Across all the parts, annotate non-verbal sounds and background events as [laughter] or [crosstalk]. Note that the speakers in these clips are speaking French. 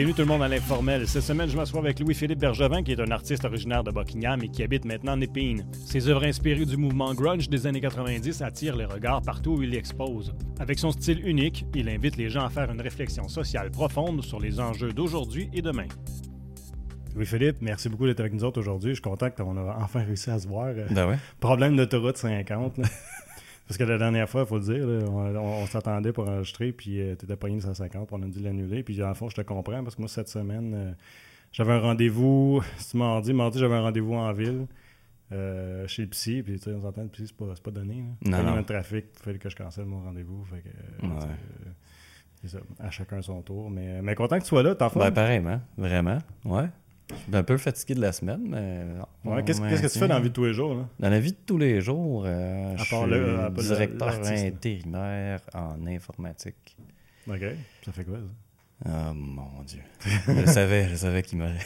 Bienvenue tout le monde à l'informel. Cette semaine, je m'assois avec Louis-Philippe Bergevin, qui est un artiste originaire de Buckingham et qui habite maintenant en Épine. Ses œuvres inspirées du mouvement grunge des années 90 attirent les regards partout où il expose. Avec son style unique, il invite les gens à faire une réflexion sociale profonde sur les enjeux d'aujourd'hui et demain. Louis-Philippe, merci beaucoup d'être avec nous autres aujourd'hui. Je suis content qu'on a enfin réussi à se voir. Ben ouais. Problème d'autoroute 50. là. Parce que la dernière fois, il faut le dire, là, on, on- on s'attendait pour enregistrer, puis tu étais pogné 150, puis on a dû l'annuler. Puis dans le fond, je te comprends, parce que moi, cette semaine, euh, j'avais un rendez-vous, [laughs] c'est mardi, mardi, j'avais un rendez-vous en ville, euh, chez le psy, puis tu sais, on s'entend, le psy, c'est pas, pas donné. Là. Non, non. de trafic, il fallait que je cancelle mon rendez-vous. Fait que, euh, Ouais. euh, c'est ça, à chacun son tour. Mais, mais content que tu sois là, t'en fais. Ben, pareillement, vraiment. Ouais. Je suis un peu fatigué de la semaine, mais. Ouais, qu'est-ce, que tu fais dans la vie de tous les jours? Là? Dans la vie de tous les jours, euh, je suis le- à directeur intérimaire en informatique. OK. Ça fait quoi, ça? Oh mon Dieu. je [laughs] savais, je savais qu'il m'aurait.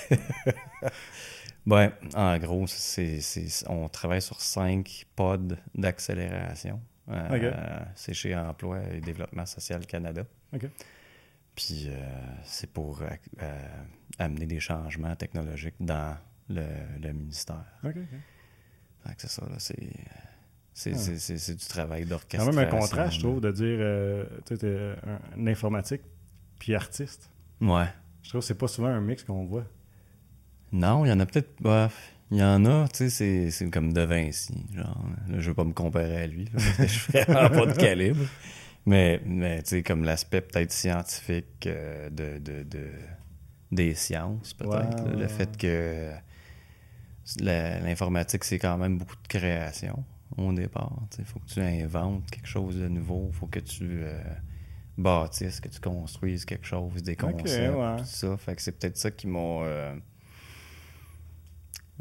ouais, [laughs] en gros, c'est, c'est- on travaille sur cinq pods d'accélération. Euh, C'est chez Emploi et Développement Social Canada. OK. Puis euh, c'est pour euh, euh, amener des changements technologiques dans le, le ministère. OK, c'est ça, là, c'est, c'est, Ah. c'est- c'est- c'est du travail C'est d'orchestration. quand même un contraste, je trouve, de dire euh, tu sais, un, un informatique puis artiste. Ouais. Je trouve que c'est pas souvent un mix qu'on voit. Non, il y en a peut-être. bah, il y en a, tu sais, c'est, comme De Vinci. Genre, là, je veux pas me comparer à lui, là, je suis [laughs] vraiment pas de calibre. Mais, mais tu sais, comme l'aspect peut-être scientifique euh, de, de, de- des sciences, peut-être. Ouais, le fait que l'informatique, c'est quand même beaucoup de création au départ. Il faut que tu inventes quelque chose de nouveau. Il faut que tu euh, bâtisses, que tu construises quelque chose, des concepts, ouais. tout ça. Fait que c'est peut-être ça qui m'a euh,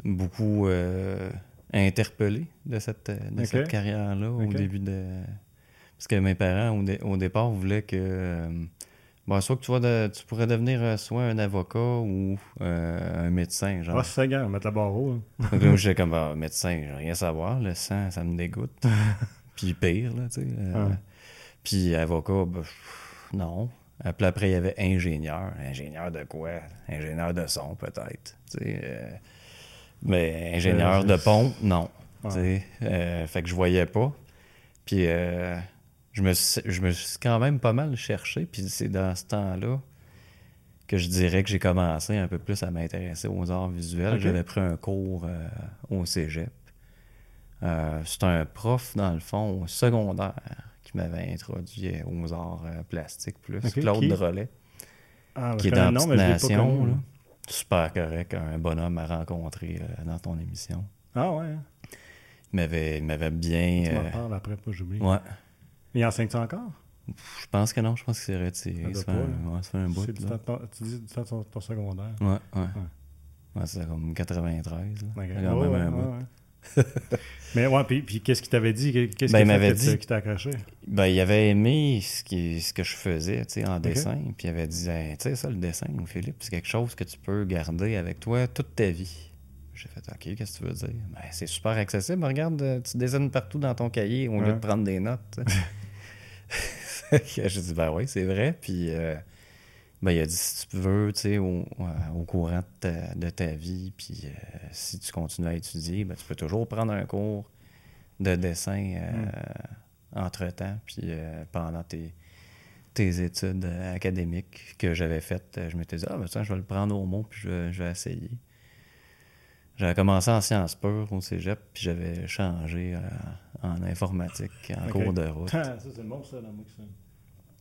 beaucoup euh, interpellé de cette, de cette carrière-là au début de... Parce que mes parents, au, dé- au départ, voulaient que... bon, soit que tu, vas de- tu pourrais devenir euh, soit un avocat ou euh, un médecin, genre. Ah, c'est gars, mettre la barre haut. Donc là, j'étais comme ah, médecin, j'ai rien à savoir. Le sang, ça me dégoûte. [laughs] Puis pire, là, tu sais. euh, Ouais. Puis avocat, ben, pff, non. Puis après, il y avait ingénieur. Ingénieur de quoi? Ingénieur de son, peut-être. tu sais, euh, mais ingénieur de pont, non. Ouais. tu sais. Fait que je voyais pas. Puis euh, je, me suis, je me suis quand même pas mal cherché. Puis c'est dans ce temps-là que je dirais que j'ai commencé un peu plus à m'intéresser aux arts visuels. J'avais pris un cours euh, au cégep. Euh, c'est un prof, dans le fond, au secondaire, qui m'avait introduit aux arts euh, plastiques plus. Claude qui? Drolet, Ah, qui est dans nom, Nation. connu, là. là. Super correct, un bonhomme à rencontrer euh, dans ton émission. Ah ouais. hein. Il m'avait, il m'avait bien... Tu m'en parles après, pas j'oublie. ouais. Il enseigne ça encore? Je pense que non, je pense qu'il s'est retiré. Ça fait un, ouais, ça fait un bout. C'est là. temps tu dis du temps de ton, ton secondaire. Ouais, ouais. Ouais, c'est comme 93. Là. Ok. C'est Ouais, quand même un bout. mais ouais, puis, puis qu'est-ce qu'il t'avait dit? Qu'est-ce Ben, qu'il il m'avait fait que- dit- qui t'a accroché? Ben, il avait aimé ce, qui, ce que je faisais, tu sais, en dessin. Puis il avait dit, Hey, tu sais, ça, le dessin, Philippe, c'est quelque chose que tu peux garder avec toi toute ta vie. J'ai fait, OK, qu'est-ce que tu veux dire? Ben, c'est super accessible. Regarde, euh, tu dessines partout dans ton cahier au lieu Ouais. de prendre des notes. [laughs] [laughs] J'ai dit, ben oui, c'est vrai. Puis euh, ben, il a dit, si tu veux, tu sais, au, euh, au courant de ta, de ta vie, puis euh, si tu continues à étudier, ben, tu peux toujours prendre un cours de dessin euh, entre-temps, puis pendant tes, tes études académiques que j'avais faites, je m'étais dit, ah, ben tiens, je vais le prendre au mot, puis je vais essayer. J'avais commencé en sciences pures au cégep, puis j'avais changé euh, en informatique en cours de route. Ah, [laughs] ça, c'est bon, ça, dans moi, ça.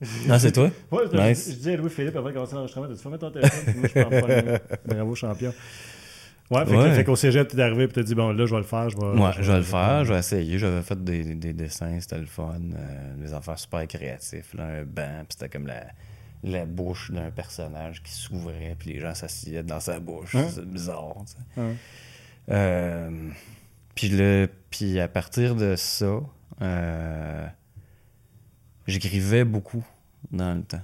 [laughs] Non, c'est toi? [laughs] Ouais, je- Nice. je, je dis à Louis-Philippe après commencer l'enregistrement, tu fermes ton téléphone, puis moi, je prends pas le. Bravo, champion. Ouais, fait, Ouais. fait qu'au cégep, t'es arrivé, puis t'as dit, bon, là, je vais le faire, je vais... Ouais, je vais le faire, je vais essayer. J'avais fait des, des dessins, c'était le fun, euh, des affaires super créatifs, là, un banc, puis c'était comme la, la bouche d'un personnage qui s'ouvrait, puis les gens s'assillaient dans sa bouche. Hein? C'est bizarre. Ouais. Euh, puis, le, puis à partir de ça, euh, j'écrivais beaucoup dans le temps.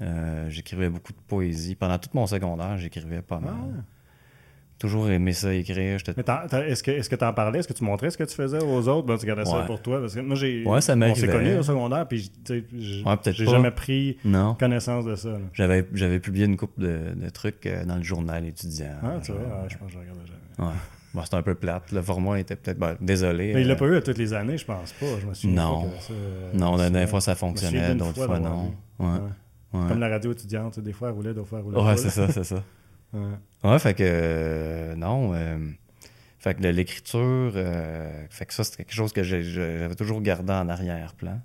Euh, j'écrivais beaucoup de poésie. Pendant tout mon secondaire, j'écrivais pas mal. Ah. Toujours aimé ça écrire. Mais t'en- t'en- est-ce que est-ce que tu en parlais? Est-ce que tu montrais ce que tu faisais aux autres? Ben, tu gardais ça Ouais. pour toi? Parce que moi, j'ai. Ouais, ça On s'est connus au secondaire, puis Ouais, j'ai pas. jamais pris Non. connaissance de ça. J'avais, j'avais publié une couple de, de trucs euh, dans le journal étudiant. Ah, tu vois, ouais, je pense que je regardais jamais. Ouais. Bon, c'était un peu plate. Le format était peut-être. ben, désolé. Mais il l'a euh, pas eu à toutes les années, je pense pas. Je me souviens Non. pas que ça, euh, Non, ça- des fois ça fonctionnait, d'autres fois non. Ouais. Ouais. Ouais, Comme la radio étudiante, des fois elle roulait, d'autres fois elle roulait Ouais, c'est ça, c'est ça. Ouais. Fait que euh, non. euh, fait que l'écriture, euh, fait que ça, c'est quelque chose que j'avais toujours gardé en arrière-plan.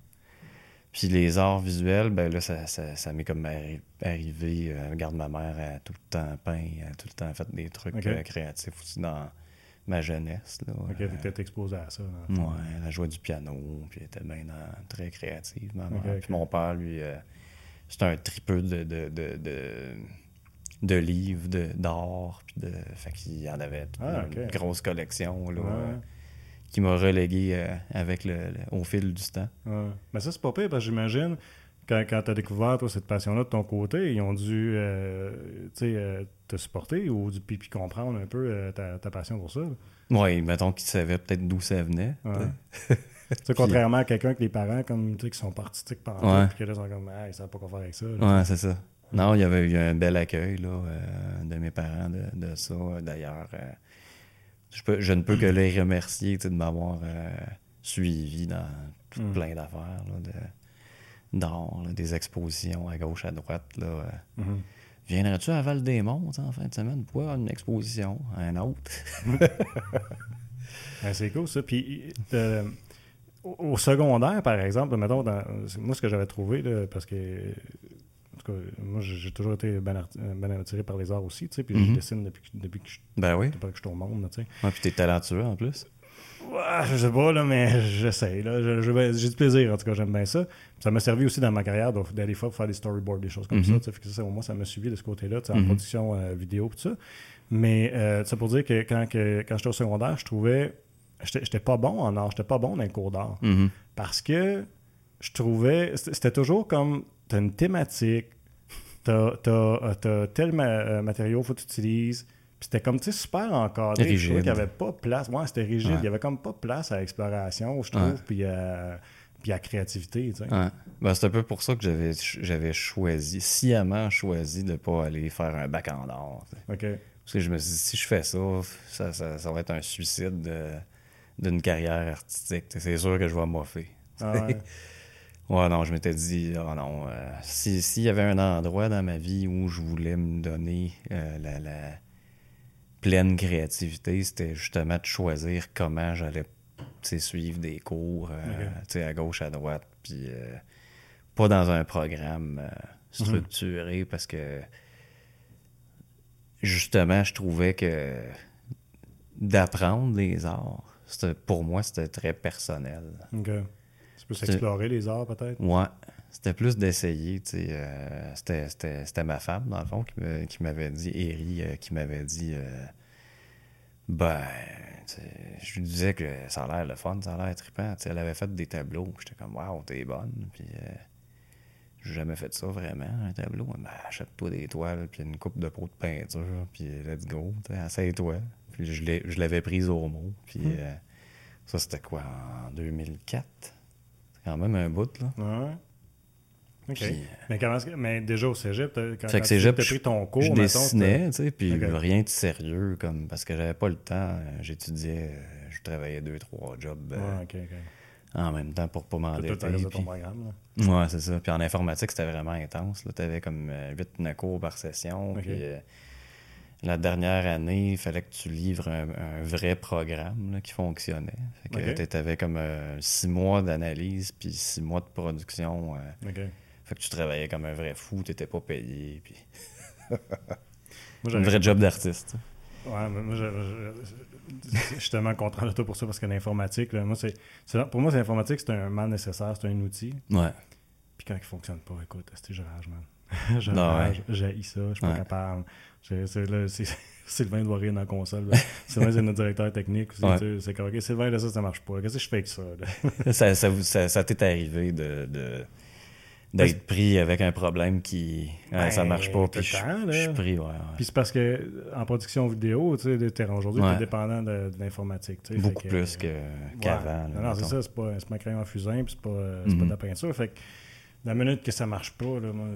Puis les arts visuels, ben là, ça, ça, ça m'est comme arri- arrivé. euh, regarde, ma mère a tout le temps peint, a tout le temps fait des trucs euh, créatifs aussi dans ma jeunesse. Là, Ok, Euh, exposé à ça. là. Ouais, elle jouait du piano, puis elle était bien dans- très créative, ma mère. Puis mon père, lui, c'est un tripeux de, de, de, de, de livres, de- d'art, puis de... Fait qu'il en avait Ah, une ok. grosse collection, là, Ouais. euh, qui m'a relégué euh, avec le, le- au fil du temps. Ouais. Mais ça, c'est pas pire parce que j'imagine, quand, quand tu as découvert toi, cette passion-là de ton côté, ils ont dû euh, tu sais, euh, te supporter ou du puis, puis comprendre un peu euh, ta, ta passion pour ça. Ouais, mettons qu'il savait peut-être d'où ça venait. Ouais. sais, [laughs] contrairement à quelqu'un que les parents, comme, tu sais, qui sont pas artistiques par Ouais. puis que là, ils sont comme, ah, ils savent pas quoi faire avec ça. Ouais, c'est ça. Non, il y avait eu un bel accueil là, euh, de mes parents de, de ça. D'ailleurs, euh, je, peux- je ne peux que les remercier de m'avoir euh, suivi dans tout Mm. plein d'affaires, de- d'art, là, des expositions à gauche, à droite. Là. Mhm. Viendrais-tu à Val-des-Monts en fin de semaine? Pour une exposition? Un autre? [laughs] C'est cool ça. Puis au, secondaire, par exemple, mettons, dans- moi ce que j'avais trouvé, là, parce que tout cas, moi j'ai toujours été bien euh, bien attiré par les arts aussi, tu sais, puis je Mhm. dessine depuis, que- depuis que je Ben oui. depuis que je suis au monde, tu sais. Ouais, puis t'es talentueux en plus. Ouais, je sais pas, là, mais j'essaie. là. Je- je- J'ai du plaisir, en tout cas, j'aime bien ça. Puis ça m'a servi aussi dans ma carrière d'aller faire des storyboards, des choses comme Mhm. ça. que ça, au moins, ça m'a suivi de ce côté-là, tu sais, en Mhm. production euh, vidéo tout ça. Mais euh, ça pour dire que quand, que, quand j'étais au secondaire, je trouvais. J'étais pas bon en art, j'étais pas bon dans le cours d'art. Parce que je trouvais. C'était c'était toujours comme. T'as une thématique, t'as t'as, euh, t'as tel ma- euh, matériau, faut que tu utilises. Puis c'était comme, tu sais, super encadré. Je trouvais Rigide. qu'il n'y avait pas place. Ouais, c'était rigide. Ouais. Il y avait comme pas place à l'exploration, je trouve, Ouais. puis, à, puis à créativité, tu sais. Ouais. Ben, c'est un peu pour ça que j'avais j'avais choisi, sciemment choisi de pas aller faire un bac en. OK. Parce que je me suis dit, si je fais ça, ça, ça, ça va être un suicide de- d'une carrière artistique. C'est sûr que je vais moffer. Ah ouais. [laughs] Ouais, non, je m'étais dit, oh non, euh, si- s'il y avait un endroit dans ma vie où je voulais me donner euh, la, la pleine créativité, c'était justement de choisir comment j'allais suivre des cours euh, à gauche, à droite, puis euh, pas dans un programme euh, structuré parce que justement, je trouvais que d'apprendre les arts, c'était- pour moi, c'était très personnel. C'est- s'explorer les arts, peut-être? Ouais, c'était plus d'essayer, tu sais. euh, c'était, ma femme, dans le fond, qui, m'avait dit, Eri, euh, qui m'avait dit, euh, ben, je lui disais que ça a l'air le fun, ça a l'air trippant. Elle avait fait des tableaux, j'étais comme, waouh, t'es bonne. Puis, j'ai jamais fait ça vraiment, un tableau. Ben, achète-toi des toiles, puis une coupe de pots de peinture, puis let's go, essaye-toi. Puis je, l'avais prise au mot, puis euh, ça, c'était quoi, en 2004? Quand même un bout, là. Ouais. OK. Puis, mais, comment, mais déjà au cégep, quand, Fait quand que tu as je- pris ton cours, je mettons, dessinais, tu sais, puis rien de sérieux, comme parce que j'avais pas le temps. euh, J'étudiais, euh, je travaillais deux, trois jobs euh, en même temps pour pas m'endetter. de ton puis- programme, là. Ouais, c'est ça. Puis en informatique, c'était vraiment intense. Tu avais comme 8 cours par session. Puis euh, la dernière année, il fallait que tu livres un, un vrai programme là, qui fonctionnait. Fait que Ok. tu avais comme 6 mois d'analyse, puis 6 mois de production. euh, fait que tu travaillais comme un vrai fou, tu pas payé. Puis... [laughs] Moi, Un vrai job d'artiste. Ouais, mais moi, je, je- je- je suis tellement content de toi pour ça parce que l'informatique, moi, c'est, pour moi, c'est l'informatique, c'est un mal nécessaire, c'est un outil. Ouais. Puis quand il fonctionne pas, écoute, c'est rage, man. [laughs] Non, rage, j'haïs ça, je suis pas Ouais. capable. [laughs] Sylvain doit rire dans la console. [laughs] Sylvain, c'est notre directeur technique. Ouais. C'est comme, OK, Sylvain, là, ça, ça marche pas. Qu'est-ce que je fais avec ça? là? ça, ça, vous- ça, ça t'est arrivé de, de, d'être pris avec un problème qui Ben, ça marche pas puis je, temps, là. je suis pris ouais, ouais. Puis c'est parce que en production vidéo, tu sais, aujourd'hui, Ouais. t'es dépendant de, de l'informatique. beaucoup plus euh, qu'avant Non, c'est ça, c'est pas, c'est pas un crayon à fusain, puis c'est pas, c'est pas Mhm. de la peinture. Fait que la minute que ça marche pas, là, moi,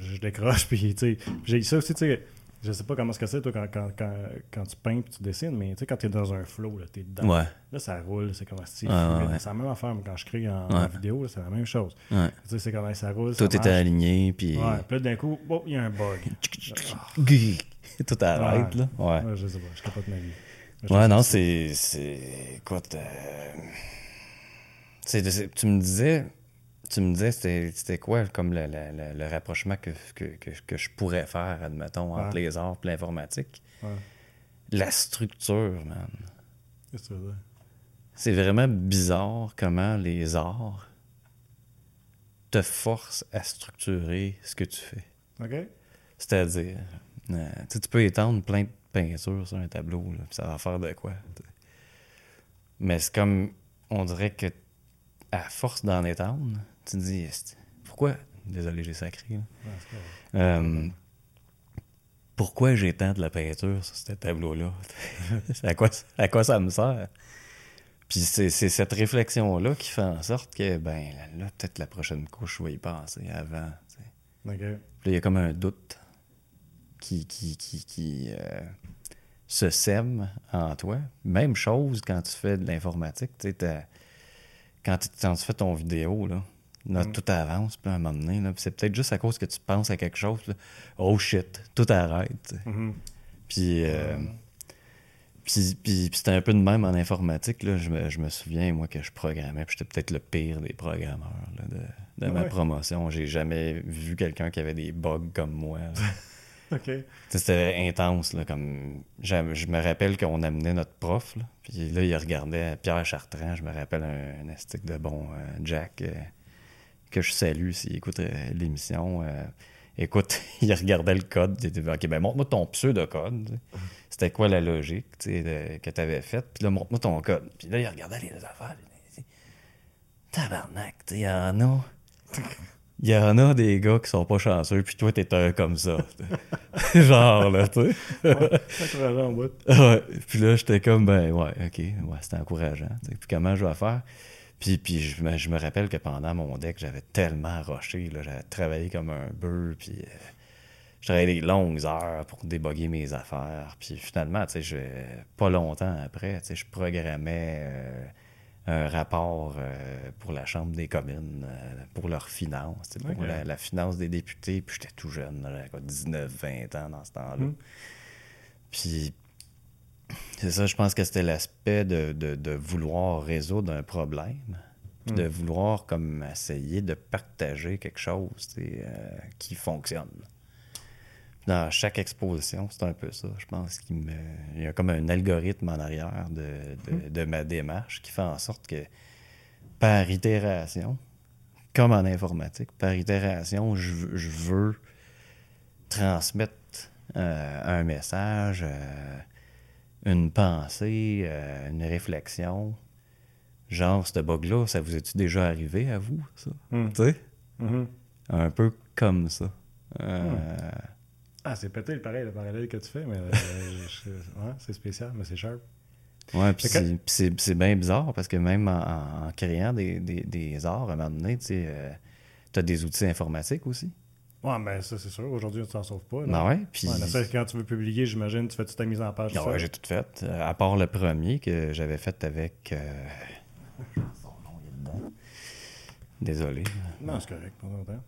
je, je décroche, [laughs] puis tu sais, j'ai ça aussi, tu sais, je sais pas comment ce que c'est, toi, quand, quand, quand, quand tu peins puis tu dessines, mais tu sais, quand t'es dans un flow, là, t'es dedans. ouais Là, ça roule, c'est comme si Ouais, ouais. C'est la même affaire, quand je crée en, vidéo, c'est la même chose. Tu sais, c'est comme ça roule, tout était aligné puis Ouais, puis là, d'un coup, oh, il y a un bug. [laughs] [laughs] tout arrête là ouais Ouais, je sais pas, je capote ma vie. Je Ouais, non, c'est. c'est écoute. euh, c'est- tu me disais. Tu me disais, c'était quoi comme le, le- le- rapprochement que, que, que, que je pourrais faire, admettons, entre Ouais. les arts et l'informatique? Ouais. La structure, man. Qu'est-ce que? C'est vraiment bizarre comment les arts te forcent à structurer ce que tu fais. OK? C'est-à-dire, euh, tu peux étendre plein de peintures sur un tableau, là, ça va faire de quoi. Mais c'est comme, on dirait que à force d'en étendre, tu te dis, pourquoi, désolé, j'ai sacré, là. Ouais. Euh, pourquoi j'étends de la peinture sur ce tableau-là? [laughs] à, quoi, à quoi ça me sert? Puis c'est cette réflexion-là qui fait en sorte que, ben, là, peut-être la prochaine couche, je vais y penser avant. tu sais. OK. Puis là, il y a comme un doute qui, qui, qui, qui, euh, se sème en toi. Même chose quand tu fais de l'informatique. tu sais, t'as- Quand, quand tu fais ton vidéo, là, là, Mm. tout avance, puis à un moment donné, c'est peut-être juste à cause que tu penses à quelque chose. là, oh shit, tout arrête. Mhm. Puis, euh, puis, puis- puis c'était un peu de même en informatique. Là. Je, me, je me souviens, moi, que je programmais. Puis j'étais peut-être le pire des programmeurs là, de, de ma Ouais. promotion. J'ai jamais vu quelqu'un qui avait des bugs comme moi. [laughs] C'était intense. Là, comme... Je me rappelle qu'on amenait notre prof. Là, puis là, il regardait Pierre Chartrand. Je me rappelle un, un de bon euh, Jack euh, que je salue s'il écoute euh, l'émission. euh, écoute, [laughs] il regardait le code. Il était OK, ben montre-moi ton pseudo-code. C'était quoi la logique que tu avais faite? Puis là, montre-moi ton code. Puis là, il regardait les affaires. il dit, Tabarnak, il y en a. [laughs] Il y en a des gars qui sont pas chanceux, puis toi, t'es un comme ça. [laughs] Genre, là, tu sais. Encourageant en bout. Ouais. Puis là, j'étais comme, ben ouais, ok, ouais, c'était encourageant. Puis comment je vais faire? Puis, puis je, me, je me rappelle que pendant mon deck, j'avais tellement rushé, j'avais travaillé comme un bœuf, puis euh, je travaillais des longues heures pour déboguer mes affaires. Puis finalement, tu sais, pas longtemps après, tu sais, je programmais euh, un rapport euh, pour la Chambre des communes, euh, pour leurs finances, pour la, la finance des députés. Puis j'étais tout jeune, là, j'avais quoi, 19, 20 ans dans ce temps-là. Mm. Puis c'est ça, je pense que c'était l'aspect de, de- de vouloir résoudre un problème, puis de vouloir comme essayer de partager quelque chose euh, qui fonctionne. Dans chaque exposition, c'est un peu ça. Je pense qu'il me... il y a comme un algorithme en arrière de, de- de ma démarche qui fait en sorte que par itération, comme en informatique, par itération, je, veux- je veux transmettre euh, un message, euh, une pensée, euh, une réflexion. Genre, ce bug-là, ça vous est-tu déjà arrivé à vous, ça? Hmm. Tu sais? Mhm. Un peu comme ça. Euh, Ah, c'est peut-être pareil, le parallèle que tu fais, mais euh, je- ouais, c'est spécial, mais c'est sharp. Ouais, puis c'est- bien bizarre parce que même en, créant des, des- des arts, à un moment donné, tu sais, euh, t'as des outils informatiques aussi. Ouais, ben ça, c'est sûr. Aujourd'hui, tu t'en sauves pas. là. Ben ouais, puis... Quand tu veux publier, j'imagine, tu fais toute ta mise en page. Ah seul. j'ai tout fait. Euh, à part le premier que j'avais fait avec. euh, son nom, il est dedans. Désolé. Non, c'est correct, pas longtemps.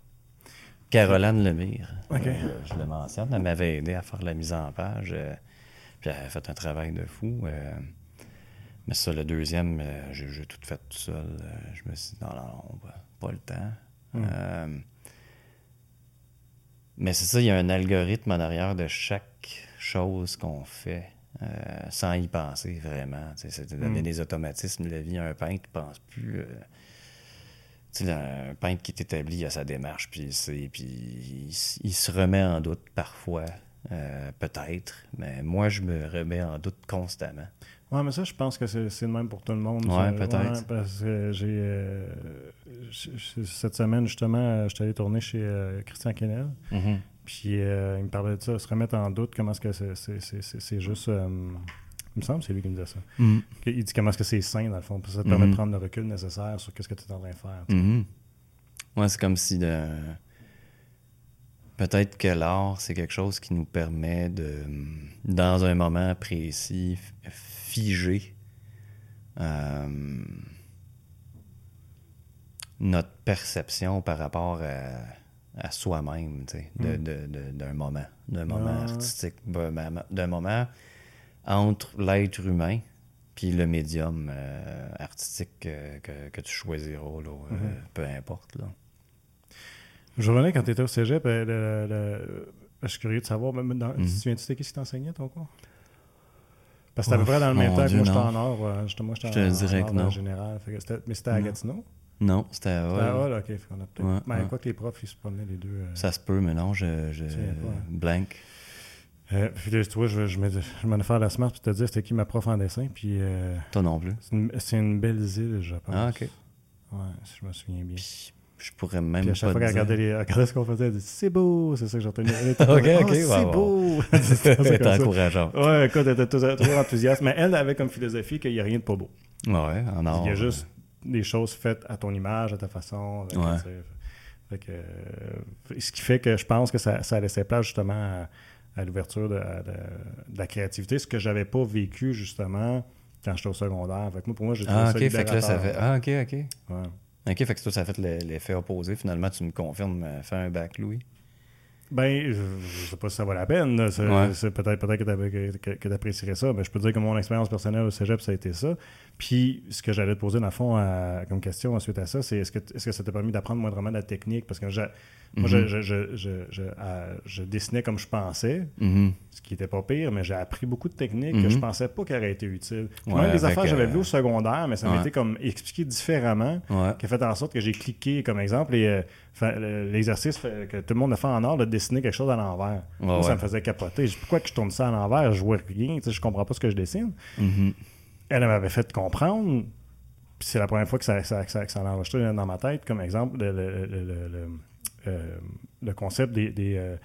Caroline Lemire. Ok. Euh, je le mentionne. Elle m'avait aidé à faire la mise en page. euh, puis elle a fait un travail de fou. euh, mais ça, le deuxième, j'ai tout fait tout seul. je me suis dit, non, non, non, pas- pas le temps. Hmm. Mais c'est ça, il y a un algorithme en arrière de chaque chose qu'on fait. euh, sans y penser vraiment. C'est de donner Mm. des automatismes. La vie, un peintre ne pense plus. euh, tu sais, un peintre qui est établi à sa démarche, puis, il se remet en doute parfois Euh, peut-être, mais moi, je me remets en doute constamment. Ouais, mais ça, je pense que c'est le même pour tout le monde. Ouais, peut-être. parce que j'ai. euh, cette semaine, justement, euh, je suis allé tourner chez euh, Christian Kennel. Puis euh, il me parlait de ça, se remettre en doute, comment est-ce que c'est- juste. il me semble que c'est lui qui me disait ça. Mhm. Il dit comment est-ce que c'est sain, dans le fond. Puis ça te permet Mhm. de prendre le recul nécessaire sur ce que tu es en train de faire. Ouais, c'est comme si de... peut-être que l'art, c'est quelque chose qui nous permet de, dans un moment précis, figer euh, notre perception par rapport à, à soi-même, de- Mm. de- de- d'un moment, d'un moment Ah. artistique, d'un moment- d'un entre l'être humain puis le médium euh, artistique que, que- que tu choisiras, là, euh, Mhm. peu importe. Là. Je revenais quand tu étais au cégep. euh, le- le- je suis curieux de savoir, même dans, tu souviens-tu c'était qui qui t'enseignait ton cours? Parce que c'était à peu Ouf, près dans le même temps que moi, j'étais en or. euh, j'étais- moi, j'étais en, dirais en euh, général. Mais c'était à Non. Gatineau? Non, c'était à C'était à Hall. Hall, ok. A peut-être- Ouais, ouais. quoi que les profs, ils se promenaient les deux. euh, Ça se peut, mais non, je, je Tu viens pas, hein. blank. euh, puis là, tu vois, je, je, me- je m'en ai fait la smart pour te dire c'était qui ma prof en dessin. Puis euh, Toi non plus. c'est une, belle île, je pense. Ah, ok. Ouais, si je me souviens bien. Puis, je pourrais même Puis à chaque pas fois qu'elle regardait, les- elle regardait ce qu'on faisait, elle dit C'est beau, c'est ça que [laughs] Ok, ok, Ah, ouais, c'est beau. C'était [laughs] C'est comme ça. encourageant. Ouais, écoute, elle était toujours, enthousiaste. Mais elle avait comme philosophie qu'il n'y a rien de pas beau. Ouais, en or. Il y a juste des choses faites à ton image, à ta façon. avec, Ouais. tu sais, fait que, euh, ce qui fait que je pense que ça, ça laissait place justement à, à l'ouverture de, de- de la créativité, ce que j'avais pas vécu justement quand j'étais au secondaire. Fait que moi, pour moi, j'ai trouvé Ah, ça ok, fait que là, ça fait. libérateur. Ah, ok, ok. Ouais. Ok, fait que toi, ça a fait le- l'effet opposé. Finalement, tu me confirmes euh, faire un bac, Louis. Ben, je, sais pas si ça vaut la peine. C'est- Ouais. peut-être peut-être que que t'apprécierais ça, mais je peux te dire que mon expérience personnelle au cégep, ça a été ça. Puis, ce que j'allais te poser, dans le fond, à- comme question ensuite à ça, c'est est-ce que, est-ce que ça t'a permis d'apprendre moindrement de la technique? Parce que moi, je, Mhm. je, je, je, je- à- je dessinais comme je pensais, Mhm. ce qui était pas pire, mais j'ai appris beaucoup de techniques que Mhm. je pensais pas qu'elles auraient été utiles. Ouais, même des affaires que j'avais euh, vues au secondaire, mais ça ouais. m'était comme expliqué différemment Ouais. qui a fait en sorte que j'ai cliqué, comme exemple, euh, l'exercice que tout le monde a fait en art de dessiner quelque chose à l'envers. Ça me faisait capoter. Pourquoi que je tourne ça à l'envers? Je vois rien. Je comprends pas ce que je dessine. Mhm. Elle m'avait fait comprendre. Puis c'est la première fois que ça, ça, ça, que ça a enregistré dans ma tête, comme exemple, le, euh, le concept des, des, euh,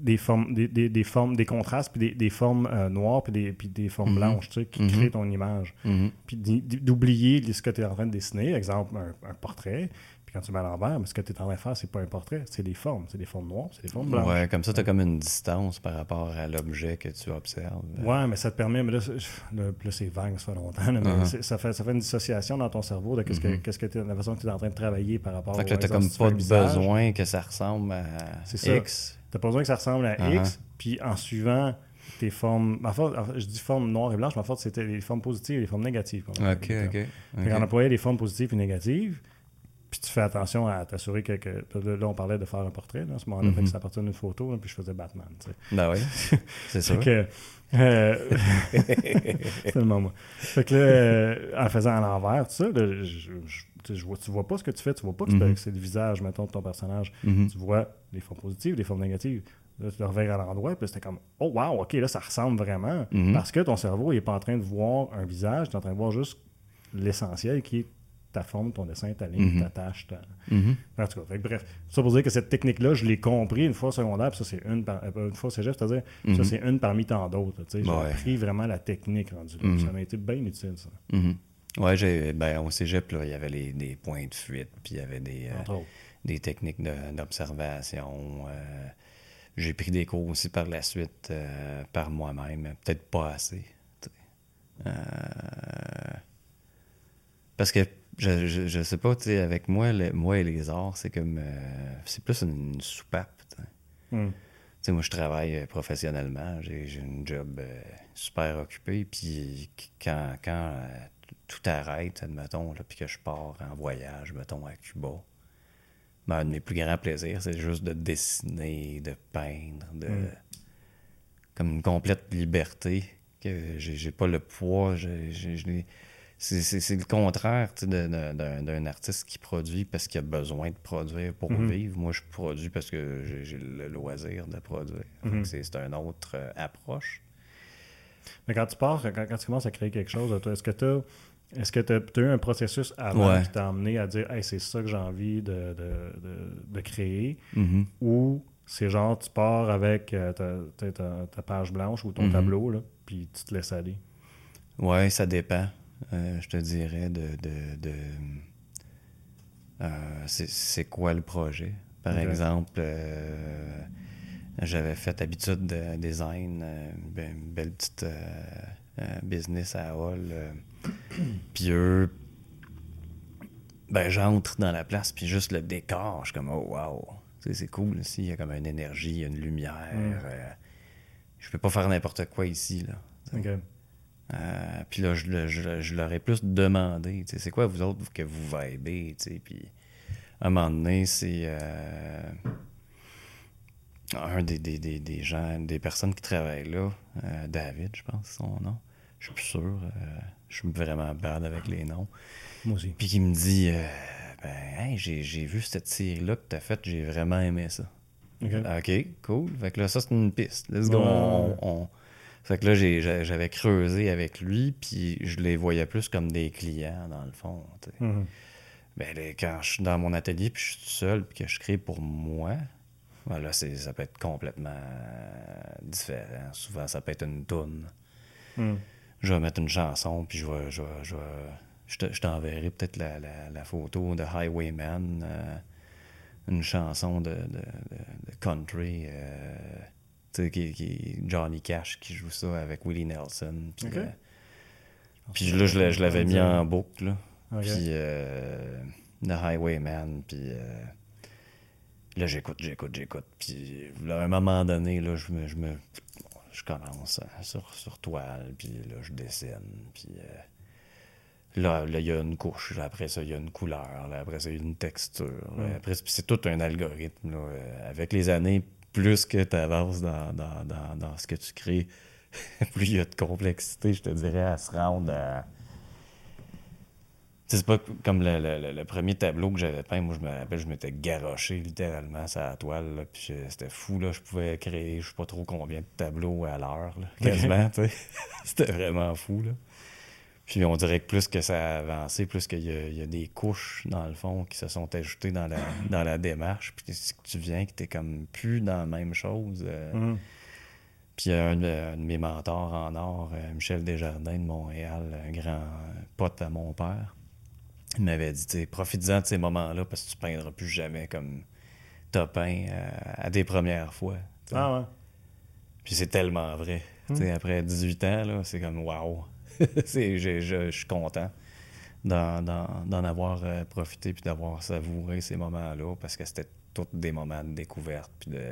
des formes, des, des- des formes, des contrastes, puis des, formes euh, noires, puis des, puis des formes Mhm. blanches, tu sais, qui Mhm. créent ton image Mhm. puis d'oublier ce que tu es en train de dessiner, exemple un, un portrait, puis quand tu mets à l'envers, mais ce que tu es en train de faire, c'est pas un portrait, c'est des formes, c'est des formes noires, c'est des formes blanches. Ouais, comme ça, tu as comme une distance par rapport à l'objet que tu observes. Ouais, mais ça te permet, mais là, là, c'est vague, ça fait longtemps, là, mais Uh-huh. ça, fait, ça fait une dissociation dans ton cerveau de qu'est-ce que, Mhm. qu'est-ce que la façon que tu es en train de travailler par rapport Fait que comme tu fais pas de besoin que ça ressemble à ça. X. T'as pas besoin que ça ressemble à. X, puis en suivant tes formes. En fait, je dis formes noires et blanches, mais en fait, c'était les formes positives et les formes négatives. Ok, ok. Fait ok. employait les formes positives et négatives. Puis tu fais attention à t'assurer que, que- Là, on parlait de faire un portrait. Là, à ce moment-là, Mhm. fait que ça partait d'une photo, là, puis je faisais Batman. tu sais. Ben oui, [laughs] c'est que. euh, [laughs] c'est le moment. Fait que là, euh, en faisant à l'envers, tout ça, là, je, je- tu sais, je vois, tu vois pas ce que tu fais, tu vois pas que c'est- Mhm. c'est le visage, mettons, de ton personnage. Mhm. Tu vois les formes positives, les formes négatives. Là, tu le reviens à l'endroit, puis c'était comme Oh wow, ok, là, ça ressemble vraiment. Mhm. Parce que ton cerveau, il n'est pas en train de voir un visage, tu es en train de voir juste l'essentiel qui est ta forme, ton dessin, ta ligne, Mhm. ta tâche. ta- Mhm. En tout cas, fait bref, ça pour dire que cette technique-là, je l'ai compris une fois secondaire, puis ça, c'est une, par... euh, une fois cégep, c'est-à-dire, ça, Mhm. c'est une parmi tant d'autres. J'ai Ouais. appris vraiment la technique rendue là. Ça m'a été bien utile, ça. Ouais, j'ai, ben, au cégep, là, il y avait les, des points de fuite, puis il y avait des, euh, des techniques de- d'observation. euh, j'ai pris des cours aussi par la suite euh, par moi-même, peut-être pas assez. parce que je, je, je sais pas, tu sais, avec moi, le- moi et les arts, c'est comme. euh, c'est plus une, soupape. tu sais. Hum. Tu sais, moi, je travaille euh, professionnellement. J'ai une job euh, super occupé. Puis quand, quand euh, tout arrête, admettons, puis que je pars en voyage, mettons, à Cuba, ben, un de mes plus grands plaisirs, c'est juste de dessiner, de peindre, de... Mm. comme une complète liberté, que j'ai pas le poids. j'ai- c'est le contraire d'un artiste qui produit parce qu'il a besoin de produire pour Mhm. vivre. Moi, je produis parce que j'ai- le loisir de produire. Mhm. C'est une autre euh, approche. Mais quand tu pars, quand, quand tu commences à créer quelque chose, est-ce que tu as. Est-ce que tu as, eu un processus avant Ouais. qui t'a amené à dire hey, c'est ça que j'ai envie de, de, de- de créer? Mhm. ou c'est genre tu pars avec euh, ta, ta- page blanche ou ton tableau là, puis tu te laisses aller? Ouais, ça dépend. Euh, je te dirais de. de, de euh, c'est- quoi le projet? Par exemple, euh, j'avais fait habitude de design, ben, une belle petite business à Hall. puis eux, ben, j'entre dans la place, puis juste le décor, je suis comme, oh wow, c'est cool ici, il y a comme une énergie, une lumière. Mm. je peux pas faire n'importe quoi ici, là. Euh, puis là, je, je, je leur ai plus demandé, tu sais, c'est quoi vous autres que vous vibez, tu sais, puis à un moment donné, c'est euh, un des, des, des, des gens, des personnes qui travaillent là, euh, David, je pense, c'est son nom, je suis plus sûr, euh, je suis vraiment bad avec les noms, Moi aussi. puis qui me dit, ben, hey, j'ai vu cette série-là que t'as faite, j'ai vraiment aimé ça. OK. OK, cool. Fait que là, ça, c'est une piste. Let's go. On- Fait que là, j'avais creusé avec lui, puis je les voyais plus comme des clients, dans le fond. Ben, là, quand je suis dans mon atelier, puis je suis tout seul, puis que je crée pour moi, ben là, c'est- ça peut être complètement différent. Souvent, ça peut être une toune. Mhm. Je vais mettre une chanson, puis je vais. Je, vais- je, vais- je te- je t'enverrai peut-être la, la- la photo de Highwayman, euh, une chanson de, de- de- de country. euh, qui, qui- Johnny Cash qui joue ça avec Willie Nelson. Puis, euh, puis là, je, l'avais mis en boucle. Là. Puis euh, The Highwayman. Puis euh, là, j'écoute, j'écoute, j'écoute. Puis là, à un moment donné, là, je me, je me je commence hein, sur, sur toile, puis là, je dessine, puis euh, là, là, il y a une couche, là, après ça, il y a une couleur, là, après ça, il y a une texture. là, Mm. après, puis c'est tout un algorithme. avec les années, plus que tu avances dans, dans, dans, dans ce que tu crées, [laughs] plus il y a de complexité, je te dirais, à se rendre à... Tu sais, C'est pas comme le, le- premier tableau que j'avais peint. Moi, je me rappelle, je m'étais garoché littéralement sur la toile. là, puis c'était fou. Là. Je pouvais créer, je sais pas trop combien de tableaux à l'heure. Quasiment, [laughs] tu sais. [laughs] C'était vraiment fou. Là. Puis on dirait que plus que ça a avancé, plus qu'il y, a- il y a des couches, dans le fond, qui se sont ajoutées dans la, dans la démarche. Puis que tu viens, que t'es comme plus dans la même chose. euh, Mhm. puis un de, un de mes mentors en or, euh, Michel Desjardins de Montréal, un grand pote à mon père, il m'avait dit, tu profites-en de ces moments-là parce que tu peindras plus jamais comme t'as peint euh, à des premières fois. tu. Ah ouais. Puis c'est tellement vrai. Tu sais, Après 18 ans, c'est comme wow. [laughs] Je, je- je suis content d'en, avoir euh, profité puis d'avoir savouré ces moments-là parce que c'était tous des moments de découverte puis de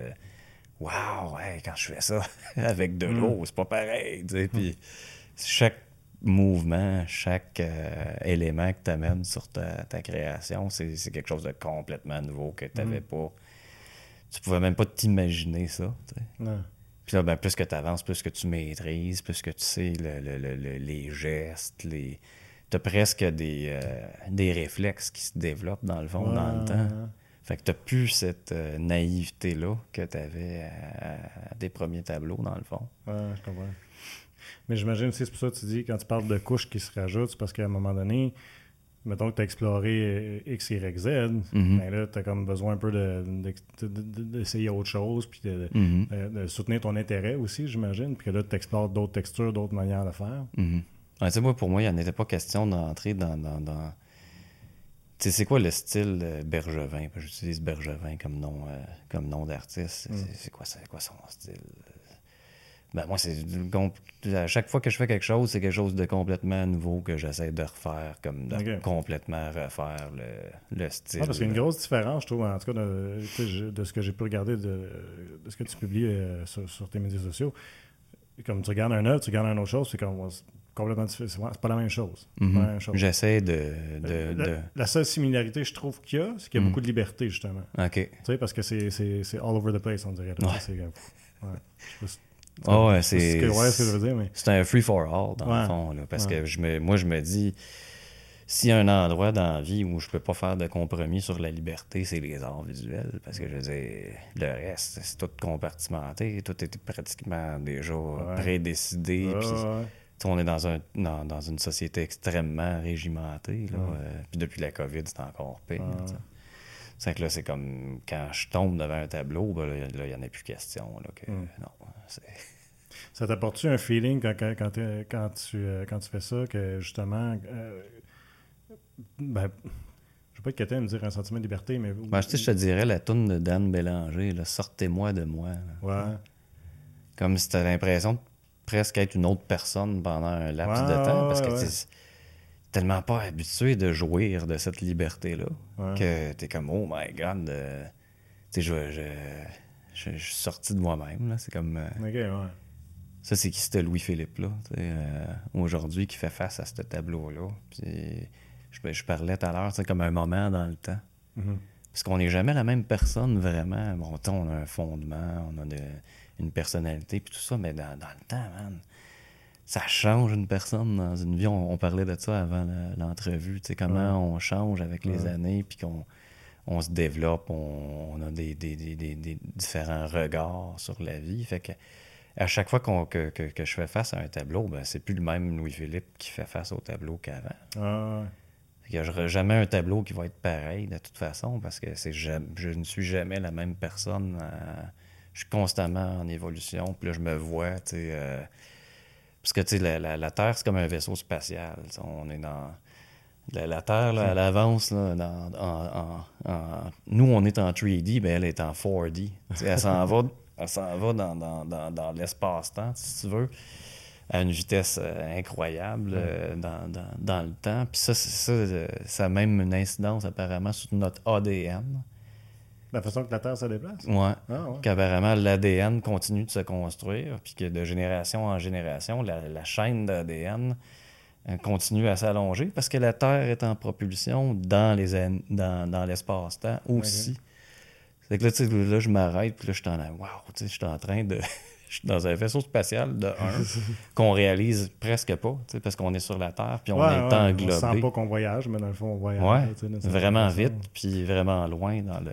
wow, ouais, quand je fais ça [laughs] avec de l'eau, c'est pas pareil. tu sais. Puis chaque mouvement, chaque euh, élément que tu amènes sur ta, ta création, c'est, quelque chose de complètement nouveau que tu n'avais pas. Tu pouvais même pas t'imaginer ça. tu sais. Puis là, ben, plus que tu avances, plus que tu maîtrises, plus que tu sais le- le- le- le- les gestes, les... tu as presque des, euh, des réflexes qui se développent dans le fond, dans le temps. Fait que tu plus cette euh, naïveté-là que tu avais à, à des premiers tableaux, dans le fond. Ouais, je comprends. Mais j'imagine aussi, c'est pour ça que tu dis, quand tu parles de couches qui se rajoutent, c'est parce qu'à un moment donné, mettons que tu as exploré euh, X, Y, Z, Mhm. ben là, tu as comme besoin un peu de- de- de- de- d'essayer autre chose, puis Mhm. de- de soutenir ton intérêt aussi, j'imagine, puis que là, tu explores d'autres textures, d'autres manières de faire. Mhm. Ouais, moi, pour moi, il n'en était pas question d'entrer dans. dans, dans- Tu sais, c'est quoi le style euh, Bergevin? J'utilise Bergevin comme nom, euh, comme nom d'artiste. C'est- quoi, c'est quoi son style? Ben, moi, c'est. À chaque fois que je fais quelque chose, c'est quelque chose de complètement nouveau que j'essaie de refaire, comme de complètement refaire le, le style. Ah, parce qu'il y a une grosse différence, je trouve, en tout cas, de, de ce que j'ai pu regarder de, de ce que tu publies euh, sur, sur tes médias sociaux. Comme tu regardes un œuvre, tu regardes une autre chose, c'est comme complètement différent. C'est pas la même chose. La même chose. J'essaie de. de, la, de- la seule similarité, je trouve, qu'il y a, c'est qu'il y a Mhm. beaucoup de liberté, justement. OK. Tu sais, parce que c'est all over the place, on dirait. Ouais. C'est comme- ouais. Je sais pas si- Ah ouais, C'est c'est ce que, ouais, ce que je veux dire, mais. c'est un free for all dans Ouais. le fond là, parce que je me moi je me dis s'il y a un endroit dans la vie où je peux pas faire de compromis sur la liberté, c'est les arts visuels parce que je veux dire le reste c'est tout compartimenté, tout est pratiquement déjà prédécidé Ouais, ouais. On est dans, un, dans, dans une société extrêmement régimentée. Là, euh, puis depuis la COVID, c'est encore pire. C'est que là, c'est comme quand je tombe devant un tableau, ben là, il n'y en a plus question. Là, que, Mm. Non, c'est... Ça t'apporte-tu un feeling quand, quand, quand tu, euh, quand tu fais ça que justement. euh, ben, je vais pas être capable de me dire un sentiment de liberté, mais. Ben, je, sais, je te dirais la toune de Dan Bélanger, là, Sortez-moi de moi. là. Ouais. Comme si tu l'impression de presque être une autre personne pendant un laps Ouais, de temps. Parce que ouais. tu tellement pas habitué de jouir de cette liberté-là. Ouais. que t'es comme oh my god euh, tu sais je, je, je, je suis sorti de moi-même là c'est comme euh, Ok, ouais. Ça c'est qui c'était Louis Philippe là euh, aujourd'hui qui fait face à ce tableau là puis je, je parlais tout à l'heure c'est comme un moment dans le temps Mhm. parce qu'on n'est jamais la même personne vraiment bon on a un fondement on a de- une personnalité puis tout ça mais dans, dans le temps man ça change une personne dans une vie. On, on parlait de ça avant l'entrevue. Tu sais, comment on change avec les Ouais. années, puis qu'on on se développe, on, on a des, des- des- des- des différents regards sur la vie. Fait que à chaque fois qu'on- que, que- que je fais face à un tableau, ben, c'est plus le même Louis-Philippe qui fait face au tableau qu'avant. Ah, j'aurai jamais un tableau qui va être pareil de toute façon parce que c'est je ne suis jamais la même personne. euh, je suis constamment en évolution. Puis là, je me vois, tu sais. euh, parce que, tu sais, la, la- la Terre, c'est comme un vaisseau spatial. On est dans. La, la Terre, là, elle avance. Là, dans- en- en- en- nous, on est en 3D, ben elle est en 4D. Tu sais, elle s'en [laughs] va, elle s'en va dans, dans- dans- dans l'espace-temps, si tu veux, à une vitesse euh, incroyable euh, dans, dans- dans le temps. Puis ça, ça, euh, ça a même une incidence apparemment sur notre ADN. La façon que la Terre se déplace. Ouais. Ah, ouais. Qu'apparemment, l'ADN continue de se construire, puis que de génération en génération, la, la chaîne d'ADN continue à s'allonger parce que la Terre est en propulsion dans les dans, dans l'espace-temps aussi. C'est que là, tu sais, là, je m'arrête, puis là, je suis en wow, tu sais, je suis en train de. [laughs] Je suis dans un vaisseau spatial de 1 [laughs] qu'on réalise presque pas, tu sais, parce qu'on est sur la Terre, puis on Ouais, est ouais, englobé. On sent pas qu'on voyage, mais dans le fond, on voyage. Ouais, vraiment vite, puis vraiment loin dans le.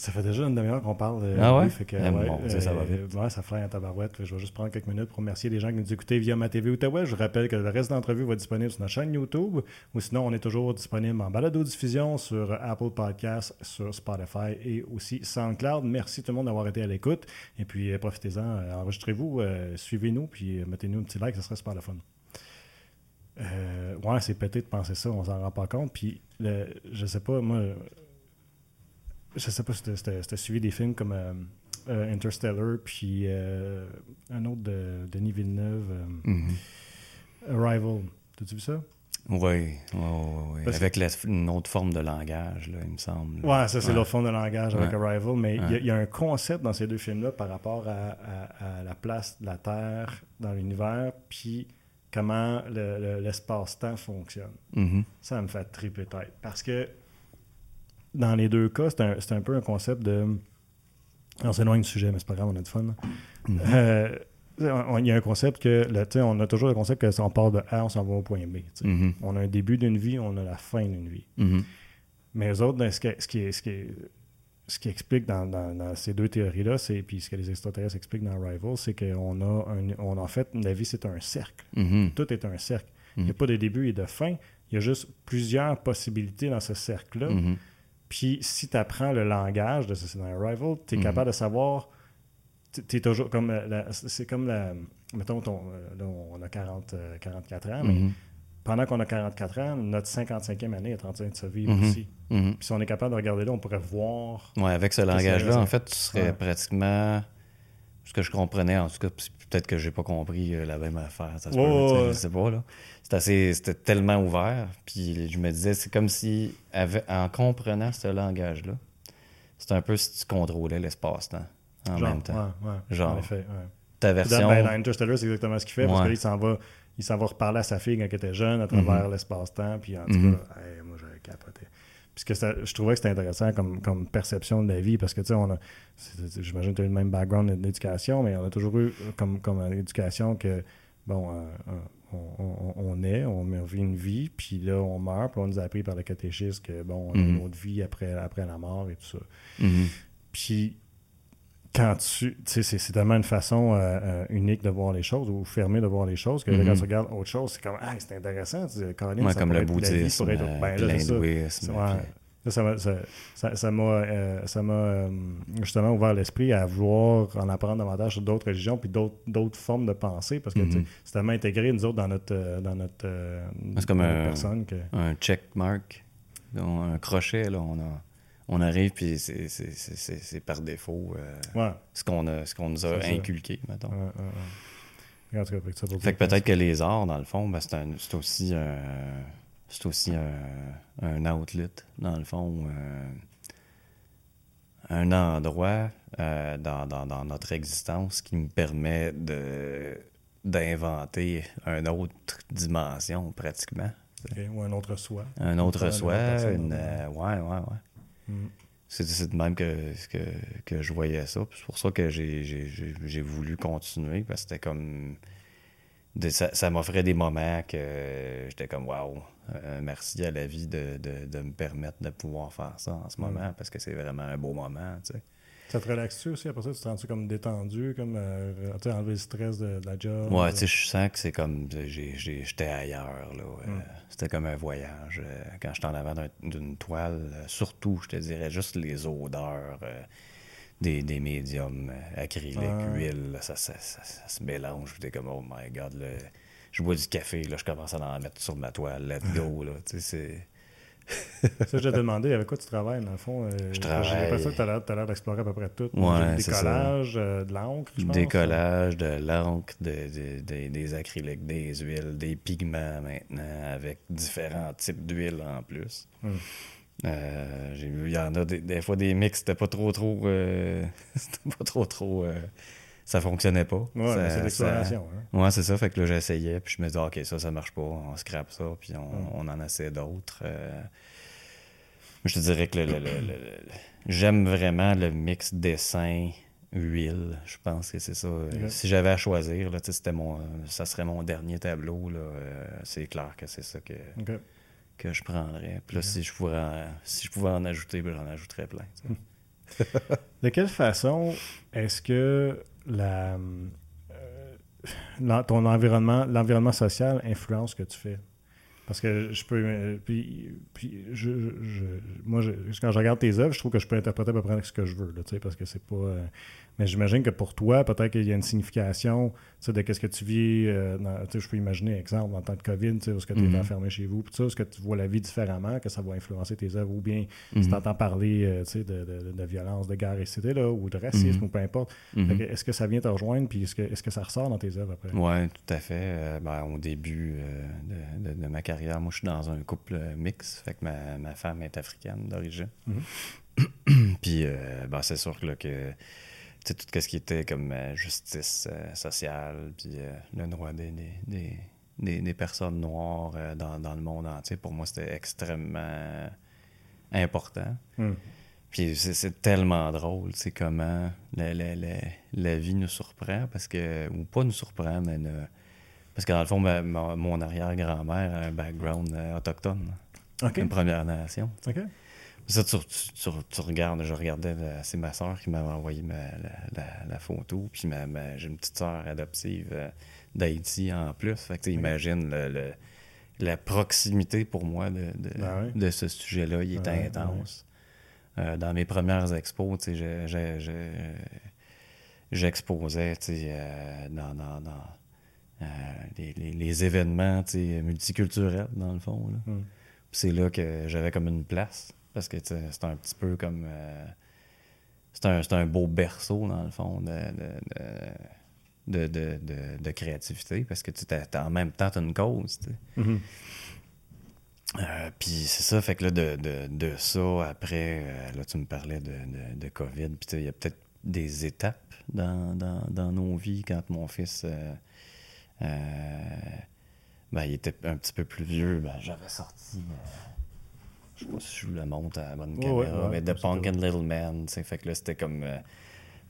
Ça fait déjà une demi-heure qu'on parle. euh, Ah ouais? fait que, Eh, ouais, ça va vite. Ouais, ça fly en tabarouette. Je vais juste prendre quelques minutes pour remercier les gens qui nous écoutaient via ma TV Outaouais. Je vous rappelle que le reste de l'entrevue va être disponible sur notre chaîne YouTube ou sinon, on est toujours disponible en balado-diffusion sur Apple Podcasts, sur Spotify et aussi SoundCloud. Merci tout le monde d'avoir été à l'écoute. Et puis, euh, profitez-en, euh, enregistrez-vous, euh, suivez-nous, puis euh, mettez-nous un petit like, ça serait super le fun. Euh, ouais, c'est pété de penser ça, on s'en rend pas compte. Puis, le- je sais pas, moi, je sais pas si t'as- t'as suivi des films comme euh, euh, Interstellar, puis euh, un autre de Denis Villeneuve, Mhm. Arrival. T'as-tu vu ça? Oui, oui, oui, oui. Avec la- une autre forme de langage, là, il me semble. Ouais, ça c'est Ouais. l'autre fond de langage avec Ouais. Arrival, mais il y a- Ouais. il y, a un concept dans ces deux films-là par rapport à, à- à la place de la Terre dans l'univers, puis comment le- le- l'espace-temps fonctionne. Mhm. Ça me fait triper tête. Parce que dans les deux cas, c'est un, un peu un concept de. On s'éloigne du sujet, mais c'est pas grave, on a du fun. Mhm. Euh, on- Il y a un concept que, on a toujours le concept que si on part de A, on s'en va au point B. Mhm. On a un début d'une vie, on a la fin d'une vie. Mhm. Mais eux autres, dans ce, qui, ce, qui, ce, qui, ce qui explique dans, dans- dans ces deux théories-là, c'est puis ce que les extraterrestres expliquent dans Arrival, c'est qu'on a un, on, en fait, la vie, c'est un cercle. Tout est un cercle. Il n'y a pas de début et de fin. Il y a juste plusieurs possibilités dans ce cercle-là. Puis si tu apprends le langage de ce dans Arrival, tu es Mhm. capable de savoir. Tu es toujours comme. euh, la- C'est comme la. Mettons, ton, euh, là, on a 40, euh, 44 ans, mais Mhm. pendant qu'on a 44 ans, notre 55e année est en train de se vivre Mhm. aussi. Puis si on est capable de regarder là, on pourrait voir. Ouais, avec ce langage-là, en fait, tu serais Ouais. pratiquement. Ce que je comprenais, en tout cas, peut-être que j'ai pas compris euh, la même affaire. Ça se peut, ouais, je sais pas, là. C'était assez. C'était tellement ouvert. Puis je me disais, c'est comme si, avec- en comprenant ce langage-là, c'est un peu si tu contrôlais l'espace-temps en genre, même temps. ouais, ouais, Genre, En effet. Ta Puis Dans, version. ben, Interstellar, c'est exactement ce qu'il fait, parce Ouais. que là, il s'en va. Il s'en va reparler à sa fille quand elle était jeune à travers l'espace-temps. Puis en tout Mhm. cas, hey, j'avais capoté. Puisque je trouvais que c'était intéressant comme, comme perception de la vie, parce que, tu sais, on a, j'imagine que tu as eu le même background d'éducation, mais on a toujours eu comme, comme éducation que, bon, euh, on, on, est, on vit une vie, puis là, on meurt, puis on nous a appris par le catéchisme que, bon, on a une mm-hmm. autre vie après, après la mort et tout ça. Mm-hmm. Puis, quand tu. Tu sais, c'est tellement une façon euh, euh, unique de voir les choses ou fermée de voir les choses que quand mm-hmm. tu regardes autre chose, c'est comme, ah, c'est intéressant. Tu sais, comme le bouddhisme, euh, ben, l'hindouisme. Ça m'a ça, ça, ça, euh, euh, justement ouvert l'esprit à vouloir en apprendre davantage sur d'autres religions puis d'autres formes de pensée parce que mm-hmm. c'est tellement intégré, nous autres, dans notre, dans notre, c'est comme un, personne. Que... Un check mark, un crochet, là, on a on arrive, puis c'est par défaut euh, ce qu'on qu'on nous a inculqué, mettons. Ouais, fait que peut-être que les arts, dans le fond, ben, c'est aussi un c'est aussi un, outlet, dans le fond, euh, un endroit euh, dans, notre existence qui me permet de d'inventer une autre dimension, pratiquement. ou un autre soi. Un autre soi, une... ouais, ouais, ouais. Mm. C'est de même que, que, je voyais ça. C'est pour ça que j'ai voulu continuer, parce que c'était comme. ça m'offrait des moments que j'étais comme waouh, merci à la vie de, me permettre de pouvoir faire ça en ce mm. moment, parce que c'est vraiment un beau moment. Tu sais. Ça te relaxe-tu aussi après ça? Tu te sens comme détendu, comme euh, enlever le stress de, la job? Ouais, tu sais, je sens que c'est comme. J'étais ailleurs, là. Hmm. C'était comme un voyage. Euh, quand j'étais en avant d'une toile, euh, surtout, je te dirais, juste les odeurs des, des médiums acryliques, huile, ça, ça, se mélange. J'étais comme, oh my god, je bois du café, là, je commence à en mettre sur ma toile, let's [laughs] go, là. Tu sais, c'est ça, je te demandé avec quoi tu travailles, dans le fond. Euh, je travaille. J'ai que tu as l'air d'explorer à peu près tout. Ouais, décollage, euh, de l'encre, je pense. Décollage, de l'encre, de, des acryliques, des huiles, des pigments maintenant, avec différents types d'huiles en plus. Hmm. Euh, j'ai vu, il y en a des, fois des mix, c'était pas trop trop. [laughs] c'était pas trop trop. Ça fonctionnait pas. Ouais, c'est l'exploration. Hein. Ouais, c'est ça. Fait que là, j'essayais, puis je me disais, OK, ça, ça marche pas, on scrape ça, puis on, hmm. on en essaie d'autres. Je te dirais que le, j'aime vraiment le mix dessin-huile. Je pense que c'est ça. Si j'avais à choisir, là, c'était mon, ça serait mon dernier tableau. Là, euh, c'est clair que c'est ça que, que je prendrais. Puis là, si, je pouvais en, si je pouvais en ajouter, ben, j'en ajouterais plein. [laughs] De quelle façon est-ce que la, euh, ton environnement, l'environnement social influence ce que tu fais? Parce que je peux. Euh, puis, puis je, moi, quand je regarde tes œuvres, je trouve que je peux interpréter à peu près ce que je veux, là, parce que c'est pas. Euh, mais j'imagine que pour toi, peut-être qu'il y a une signification de qu'est-ce que tu vis. Euh, je peux imaginer, exemple, en temps de COVID, où est-ce que tu es mm-hmm. enfermé chez vous, est-ce que tu vois la vie différemment, que ça va influencer tes œuvres, ou bien si tu mm-hmm. entends parler euh, de, de, de, violence, de guerre, etc., là, ou de racisme, mm-hmm. ou peu importe. Est-ce que ça vient te rejoindre, puis est-ce que, est que ça ressort dans tes œuvres après? Oui, tout à fait. Euh, ben, au début de, ma carrière, moi, je suis dans un couple mix, fait que ma, ma femme est africaine d'origine. [clears throat] puis, ben, c'est sûr que, que tout ce qui était comme euh, justice euh, sociale, puis euh, le droit des, des, des, personnes noires dans, dans, le monde entier, pour moi, c'était extrêmement important. Hmm. Puis c'est tellement drôle, c'est comment la, la, la, vie nous surprend, parce que, ou pas nous surprend, mais parce que dans le fond, mon arrière-grand-mère a un background autochtone, une Première Nation. Ça, tu, tu, regardes, je regardais, c'est ma soeur qui m'avait envoyé la, photo, puis ma, j'ai une petite soeur adoptive euh, d'Haïti en plus. Fait que, imagine le, la proximité pour moi de, de, ben ce sujet-là, il est intense. Euh, dans mes premières expos, j'exposais euh, dans, dans, dans les, les, événements multiculturels, dans le fond. Hmm. C'est là que j'avais comme une place. Parce que c'est un petit peu comme. Euh, c'est un, un, beau berceau, dans le fond, de, de, de, créativité. Parce que tu en même temps, tu as une cause. Mm-hmm. Euh, puis c'est ça, fait que là, de, ça, après, euh, là, tu me parlais de, COVID. Puis il y a peut-être des étapes dans, dans, nos vies quand mon fils. ben, il était un petit peu plus vieux, ben, j'avais sorti je sais pas si je vous le montre à la bonne caméra, ouais, ouais, mais The Punk and Little Man, fait que là, c'était comme euh,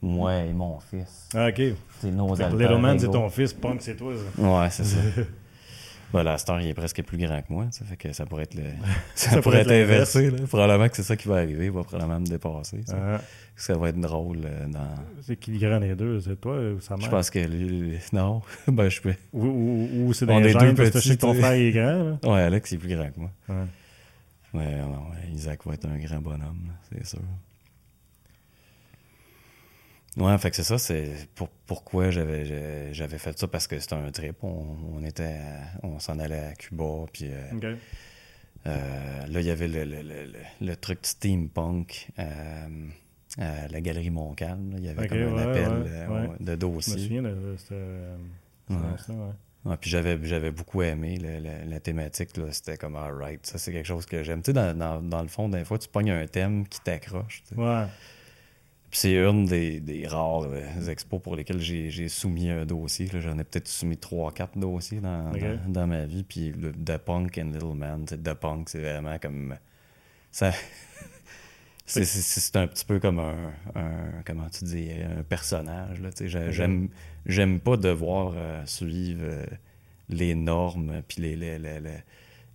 moi et mon fils. Ah, ok. C'est nos Little Man, c'est ton fils, Punk, c'est toi. ça. Ouais, c'est ça. [laughs] Bah, la star, il est presque plus grand que moi, ça fait que ça pourrait être le... [laughs] ça, [laughs] Ça pourrait être inversé. Là. Probablement que c'est ça qui va arriver, il va probablement me dépasser. Ça, Ah, Ça va être drôle euh, dans... c'est qui le grand des deux C'est toi ou sa mère? Je pense que lui, non, ben je peux. Ou, ou, ou c'est On est gens deux parce que ton frère est grand. Là. Ouais, Alex, il est plus grand que moi. Ouais. Ouais, non, ouais, Isaac va être un grand bonhomme, c'est sûr. Ouais, fait que c'est ça, c'est pour, pourquoi j'avais j'avais fait ça, parce que c'était un trip. On, on était, à- on s'en allait à Cuba, puis euh, euh, là, il y avait le, le, le, le- truc steampunk euh, à la Galerie Montcalm. Il y avait comme un ouais, appel ouais, euh, ouais. de Je me souviens de de Ouais. Ouais. Puis j'avais, j'avais beaucoup aimé le- le- la thématique. Là. C'était comme, alright, ça c'est quelque chose que j'aime. Tu sais, dans, dans, dans le fond, des fois, tu pognes un thème qui t'accroche. Ouais. Puis c'est une des, des rares euh, expos pour lesquelles j'ai, j'ai soumis un dossier. là. J'en ai peut-être soumis trois, quatre dossiers dans, dans, dans ma vie. Puis le The Punk and Little Man, The Punk, c'est vraiment comme... Ça... C'est, c'est, c'est un petit peu comme un, un- comment tu dis, un personnage. Là, Ok. j'aime, j'aime pas devoir euh, suivre euh, les normes puis les, les, les, les-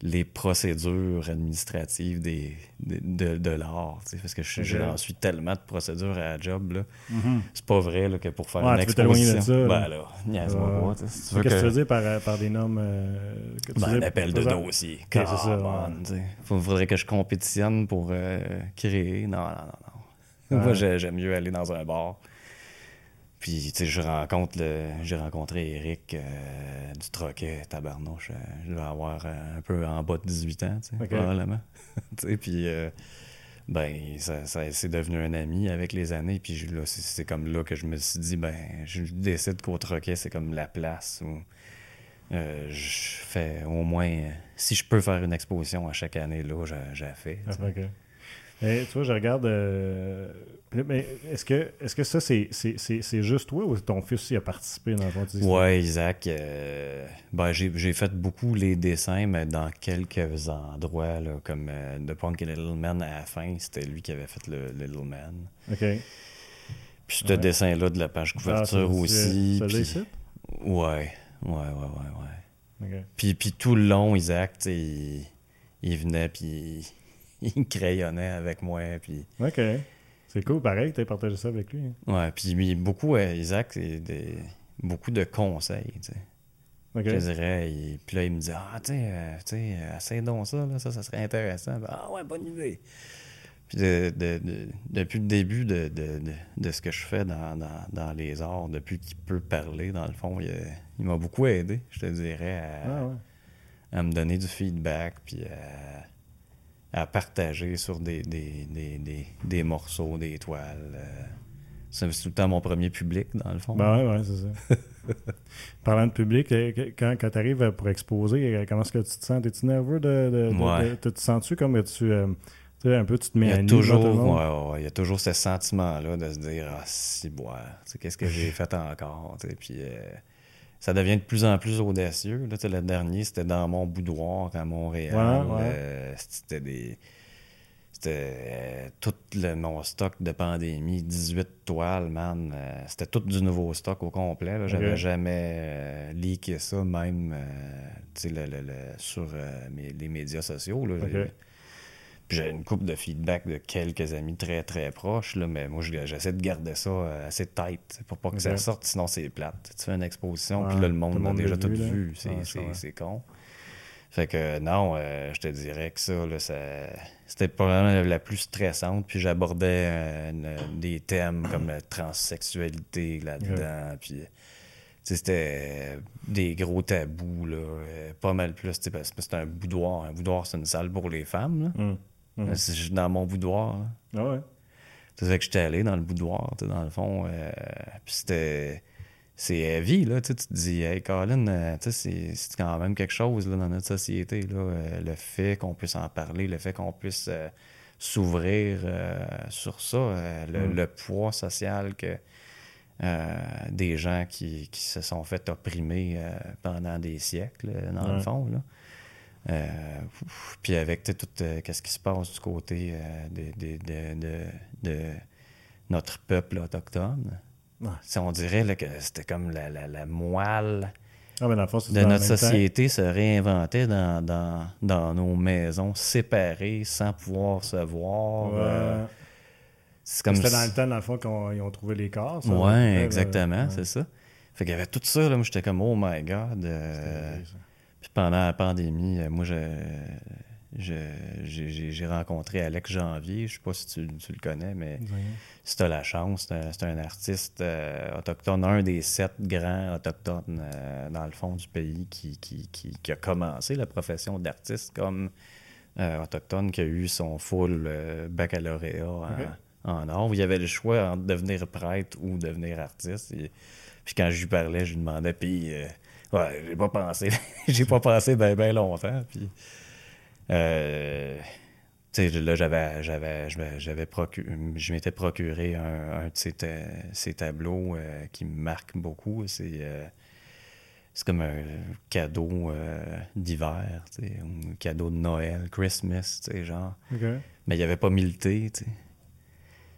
les procédures administratives des, de, de, de l'art. Parce que je- suis tellement de procédures à la job. Là. Mhm. C'est pas vrai là, que pour faire Ouais, une tu veux t'éloigner de exposition. ça, là. ben là, tu veux Qu'est-ce que tu veux dire par, par des normes euh, que tu ben, un appel de dossier. Ça, ouais. sais. Faut- faudrait que je compétitionne pour euh, créer. Non, non, non, non. Moi, Ouais. j'aime mieux aller dans un bar. Puis, tu sais, je rencontre le... J'ai rencontré Eric euh, du Troquet, tabarnouche. euh, je devais avoir euh, un peu en bas de 18 ans, tu sais, probablement. [laughs] tu sais, puis... euh, ben, ça, ça c'est devenu un ami avec les années. Puis je- là, c'est- comme là que je me suis dit, ben, je décide qu'au Troquet, c'est comme la place où euh, je fais au moins. Si je peux faire une exposition à chaque année, là, j'ai fait. Ah. Mais, tu vois, je regarde. euh, mais est-ce que, est-ce que ça, c'est, c'est, c'est, c'est juste toi ou ton fils aussi a participé dans le fond? tu dis- Ouais, Isaac. euh, ben, j'ai fait beaucoup les dessins, mais dans quelques endroits, là, comme euh, The Punk and Little Man à la fin, c'était lui qui avait fait le, le Little Man. Ok. Puis ce Ouais. dessin-là de la page Ah, couverture ça, aussi. Ça, puis- ici? Ouais, ouais, ouais, ouais, ouais. Ok. Puis, puis tout le long, Isaac, il, il venait, puis il, crayonnait avec moi, puis... Ok. C'est cool, pareil, tu as partagé ça avec lui. hein. Ouais, puis beaucoup, euh, Isaac, c'est des, beaucoup de conseils, tu sais. Ok. Je dirais, il- puis là, il me dit, ah, tu sais, euh, tu sais, euh, donc ça, là, ça, ça serait intéressant. Ben, ah ouais, bonne idée. Puis de- de- de- depuis le début de, de, de, de ce que je fais dans, dans, dans les arts, depuis qu'il peut parler, dans le fond, il, il m'a beaucoup aidé, je te dirais, à, Ah ouais. à me donner du feedback, puis à, à partager sur des, des, des, des, des morceaux, des toiles. euh. C'est tout le temps mon premier public, dans le fond. Ben ouais, ouais, c'est ça. [laughs] Parlant de public, euh, quand, quand tu arrives pour exposer, euh, comment est-ce que tu te sens? T'es-tu nerveux de. de, de- Ouais. de- te, te sens-tu comme tu. euh, tu sais, un peu, tu te mets Il y à a toujours, ouais, ouais, ouais, il y a toujours ce sentiment-là de se dire Ah, si, boire, qu'est-ce que j'ai [laughs] fait encore? Puis euh, ça devient de plus en plus audacieux. Là, le dernier, c'était dans mon boudoir à Montréal. Ouais, ouais. Euh, c'était des. C'était euh, tout le, mon stock de pandémie, 18 toiles, man. euh, c'était tout du nouveau stock au complet. J'avais Ok. jamais euh, leaké ça, même le- le- sur mes- les médias sociaux. Là, j'ai une couple de feedback de quelques amis très très proches, là, mais moi je- j'essaie de garder ça euh, assez tight pour pas que ça sorte, sinon c'est plate. Tu fais une exposition, puis là le monde l'a déjà tout vu. C'est con. Fait que non, euh, je te dirais que ça, là, ça c'était probablement la plus stressante. Puis j'abordais euh, des thèmes comme la transsexualité là-dedans. Puis c'était des gros tabous, là, pas mal plus. Parce que c'est un boudoir. Un boudoir, c'est une salle pour les femmes. Là. Hum, hum. Euh, C'est dans mon boudoir. là. Ah ouais. Ça fait que j'étais allé dans le boudoir, dans le fond. euh, puis c'était. C'est heavy, là. Tu te dis, hey, Colin, euh, c'est- quand même quelque chose là, dans notre société, là. euh, le fait qu'on puisse en parler, le fait qu'on puisse s'ouvrir sur ça, euh, le, le poids social que des gens qui, qui se sont fait opprimer pendant des siècles, dans le fond, là. Euh, puis avec tout euh, qu'est-ce qui se passe du côté euh, de, de- de- de- de notre peuple autochtone? Ouais. Si on dirait là, que c'était comme la, la- la moelle Ah, mais dans le fond, c'est de notre temps. société se réinventait dans, dans, dans nos maisons séparées sans pouvoir se voir. Ouais. C'est comme C'était si- dans le temps, dans le fond, qu'ils ont trouvé les corps. ça, Ouais, exactement, c'est ça. Fait qu'il y avait tout ça, là, moi j'étais comme oh my god. Pendant la pandémie, euh, moi, je, j'ai, rencontré Alex Janvier. Je sais pas si tu, tu le connais, mais si tu as la chance, c'est un, artiste euh, autochtone, un des sept grands autochtones euh, dans le fond du pays qui, qui, qui- qui a commencé la profession d'artiste comme euh, autochtone, qui a eu son full baccalauréat en, où Il y avait le choix entre devenir prêtre ou devenir artiste. Et- puis quand je lui parlais, je lui demandais, puis ouais, j'ai pas pensé, [laughs] j'ai pas pensé bien ben longtemps. Puis euh, tu sais, là, j'avais, j'avais, j'avais je m'étais procuré un, un de ces, ta- ces tableaux euh, qui me marquent beaucoup. C'est, euh, c'est comme un cadeau d'hiver, tu sais, un cadeau de Noël, Christmas, tu sais, genre. Mais il n'y avait pas mille thé, tu sais.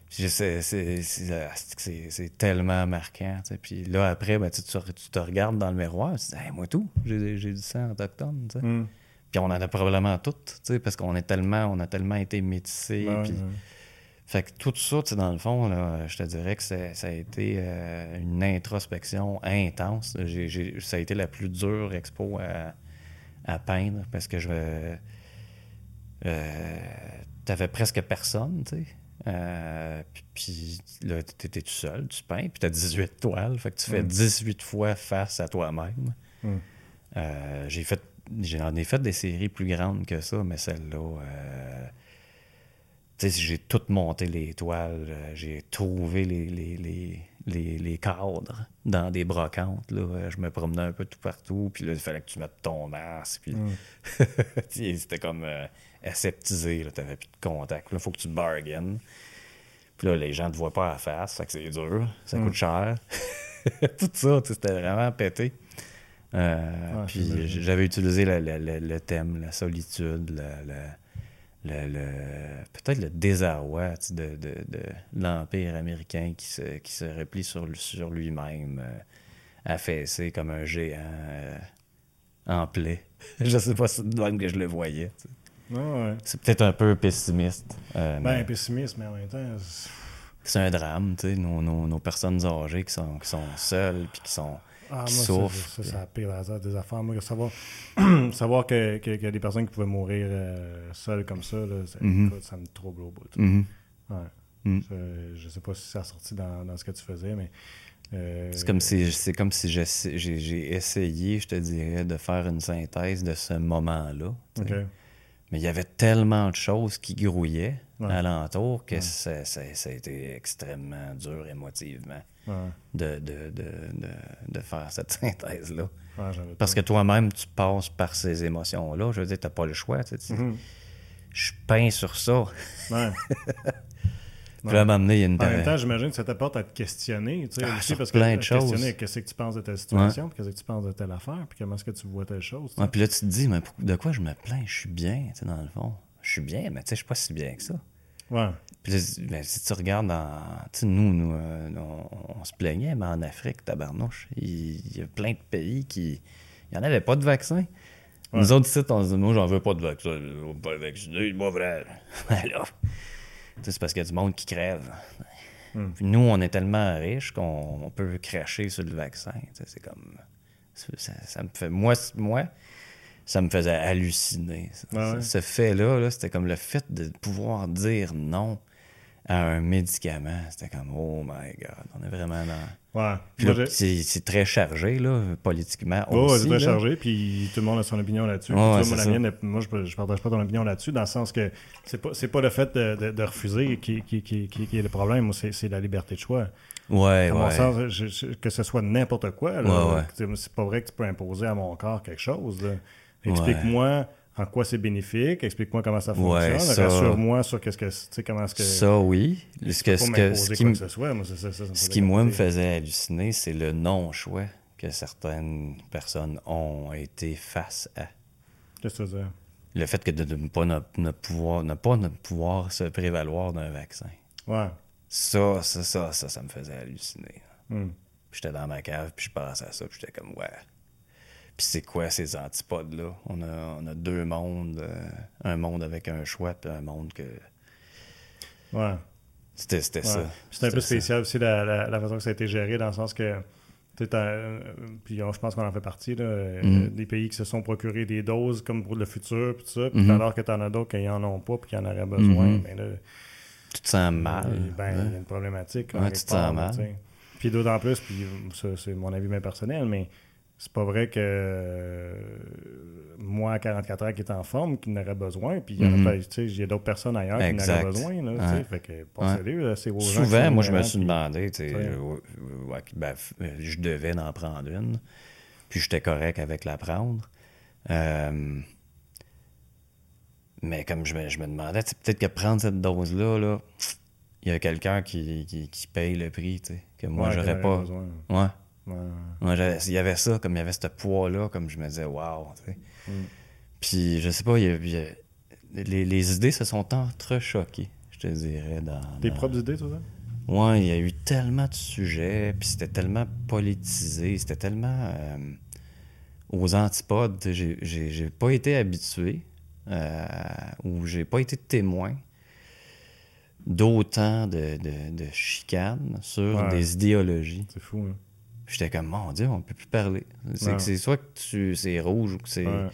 Sais, c'est, tellement marquant. Puis là, après, ben, tu, te regardes dans le miroir, tu te dis, Hey, moi tout, j'ai, du sang autochtone. Hmm. Puis on en a probablement toutes, parce qu'on est tellement, on a tellement été métissés. Puis-. Fait que tout ça, dans le fond, là, je te dirais que ça a été euh, une introspection intense. Ça a été la plus dure expo à, à peindre parce que je. Euh, T'avais presque personne, tu sais. Euh, puis- là, t'étais tout seul, tu peins, puis t'as 18 toiles. Fait que tu fais Mm. 18 fois face à toi-même. Mm. Euh, j'ai fait j'en ai fait des séries plus grandes que ça, mais celle-là, euh, tu sais, j'ai tout monté les toiles, euh, j'ai trouvé les, les, les, les, les cadres dans des brocantes. Là. Euh, Je me promenais un peu tout partout, puis là, il fallait que tu mettes ton masque. Puis Mm. [laughs] Tu c'était comme euh, aseptisé, là, t'avais plus de contact. Là, faut que tu bargaines. Puis là, les gens te voient pas à la face, que c'est dur, ça Mm. coûte cher. [laughs] Tout ça, tu c'était vraiment pété. Euh, Ouais, puis j'avais utilisé le, le- le- le thème, la solitude, le- le- le- peut-être le désarroi tu sais, de, de- de l'Empire américain qui se, qui se replie sur, lui- sur lui-même, euh, affaissé comme un géant euh, en plaie. [laughs] je sais pas si c'est de même que je le voyais. tu sais. Ouais, ouais. C'est peut-être un peu pessimiste. euh, Ben, mais pessimiste, mais en même temps. c'est- c'est un drame, tu sais, nos, nos- nos personnes âgées qui sont, qui sont seules puis qui sont. Ah, moi, Qui ça, souffrent, ça, a pire hasard des affaires. Moi, savoir, [clears throat] savoir que- que- qu'il y a des personnes qui pouvaient mourir euh, seules comme ça, là, ça, Mhm. écoute, ça me trouble au bout. Mhm. Ouais. Mm. Je, je sais pas si ça a sorti dans, dans ce que tu faisais, mais. euh, C'est comme si, c'est comme si j'ai essayé, je te dirais, de faire une synthèse de ce moment-là. Mais il y avait tellement de choses qui grouillaient Ouais. alentour que Ouais. ça, ça- ça a été extrêmement dur émotivement Ouais. de, de, de, de, de faire cette [laughs] synthèse-là. Ouais, Parce que toi-même, tu passes par ces émotions-là. Je veux dire, tu n'as pas le choix. tu sais. Mhm. Je peins sur ça. Ouais. [laughs] Puis à a une. En même temps, j'imagine que ça t'apporte à te questionner, tu sais, Ah, aussi, parce que plein de à te questionner choses. qu'est-ce que tu penses de telle situation, puis qu'est-ce que tu penses de telle affaire, puis comment est-ce que tu vois telle chose. tu sais. Ouais, puis là, tu te dis, mais de quoi je me plains? Je suis bien, tu sais, dans le fond. Je suis bien, mais tu sais, je suis pas si bien que ça. Ouais. Puis ben, si tu regardes dans. Tu sais, nous, nous euh, on, on se plaignait, mais en Afrique, tabarnouche, il, il y a plein de pays qui. Il n'y en avait pas de vaccin. Nous autres, ici, on se dit, moi, j'en veux pas de vaccin. Je veux pas vacciner, moi, vrai. [laughs] Alors, tu sais, c'est parce qu'il y a du monde qui crève. Hmm. Puis nous, on est tellement riches qu'on on peut cracher sur le vaccin. C'est comme. c'est- Ça, ça me fait. Moi, moi, ça me faisait halluciner. Ouais, ouais. Ce fait-là, là, c'était comme le fait de pouvoir dire non à un médicament. C'était comme, oh my God, on est vraiment dans. Ouais. C'est très chargé, là, politiquement. Oh, c'est très là. chargé, puis tout le monde a son opinion là-dessus. Ouais, moi, je, je partage pas ton opinion là-dessus, dans le sens que c'est pas, pas le fait de, de- de refuser qui, qui, qui, qui- est le problème, moi, c'est, la liberté de choix. Ouais, À mon ouais. sens, je- je- que ce soit n'importe quoi, là, Ouais, c'est pas vrai que tu peux imposer à mon corps quelque chose. là. Explique-moi en quoi c'est bénéfique, explique-moi comment ça Ouais, fonctionne, ça- rassure-moi sur qu'est-ce que, tu sais, comment est-ce que... Ça, oui. Ce, que, que- ce qui, quoi me- que ce soit, moi, c'est ça, ça, ça me ce fait qui, moi, me capoter. faisait halluciner, c'est le non-choix que certaines personnes ont été face à. Qu'est-ce que tu veux dire? Le fait que de ne pas ne, ne pouvoir, ne pas ne pouvoir se prévaloir d'un vaccin. Ouais. Ça, ça, ça, ça, ça me faisait halluciner. Puis j'étais dans ma cave, puis je pensais à ça, puis j'étais comme, ouais. Puis c'est quoi ces antipodes-là? On a, on a deux mondes, euh, un monde avec un choix, puis un monde que. Ouais. C'était c'était Ouais. ça. C'est un peu C'était ça. spécial aussi la, la- la façon que ça a été géré, dans le sens que. euh, Puis on- je pense qu'on en fait partie, là, euh, Mhm. des pays qui se sont procurés des doses comme pour le futur, puis tout ça, puis Mhm. alors que t'en as d'autres qui en ont pas, puis qui en auraient besoin, Mhm. ben là, Tu te sens mal. ben, il y a hein? une problématique. Ouais, en tu te sens mal. Puis d'autant plus, puis ça, c'est mon avis bien personnel, mais c'est pas vrai que euh, moi, à 44 ans, qui est en forme, qui n'aurait besoin, puis il y a Mhm. y a d'autres personnes ailleurs qui en Exact. auraient besoin, là. Ouais. Fait que, là, c'est Souvent, moi, je me suis demandé, tu sais, Ouais. ouais, ben, euh, je devais en prendre une, puis j'étais correct avec la prendre. Euh, mais comme je me, je me demandais, peut-être que prendre cette dose-là, là, il y a quelqu'un qui, qui, qui paye le prix, tu sais, que moi, Ouais, j'aurais pas. besoin. Ouais. Moi, il y avait ça, comme il y avait ce poids-là, comme je me disais, waouh. Mm. Puis, je sais pas, il y a- il y a- les, les idées se sont entrechoquées, je te dirais, dans... Tes dans- propres idées, tout ça? Ouais, il y a eu tellement de sujets, puis c'était tellement politisé, c'était tellement euh, aux antipodes. J'ai- pas été habitué, euh, ou j'ai pas été témoin d'autant de, de, de chicanes sur Ouais. des idéologies. C'est fou, hein? J'étais comme, mon Dieu, on peut plus parler. C'est Ouais. que c'est soit que tu c'est rouge ou que c'est Ouais.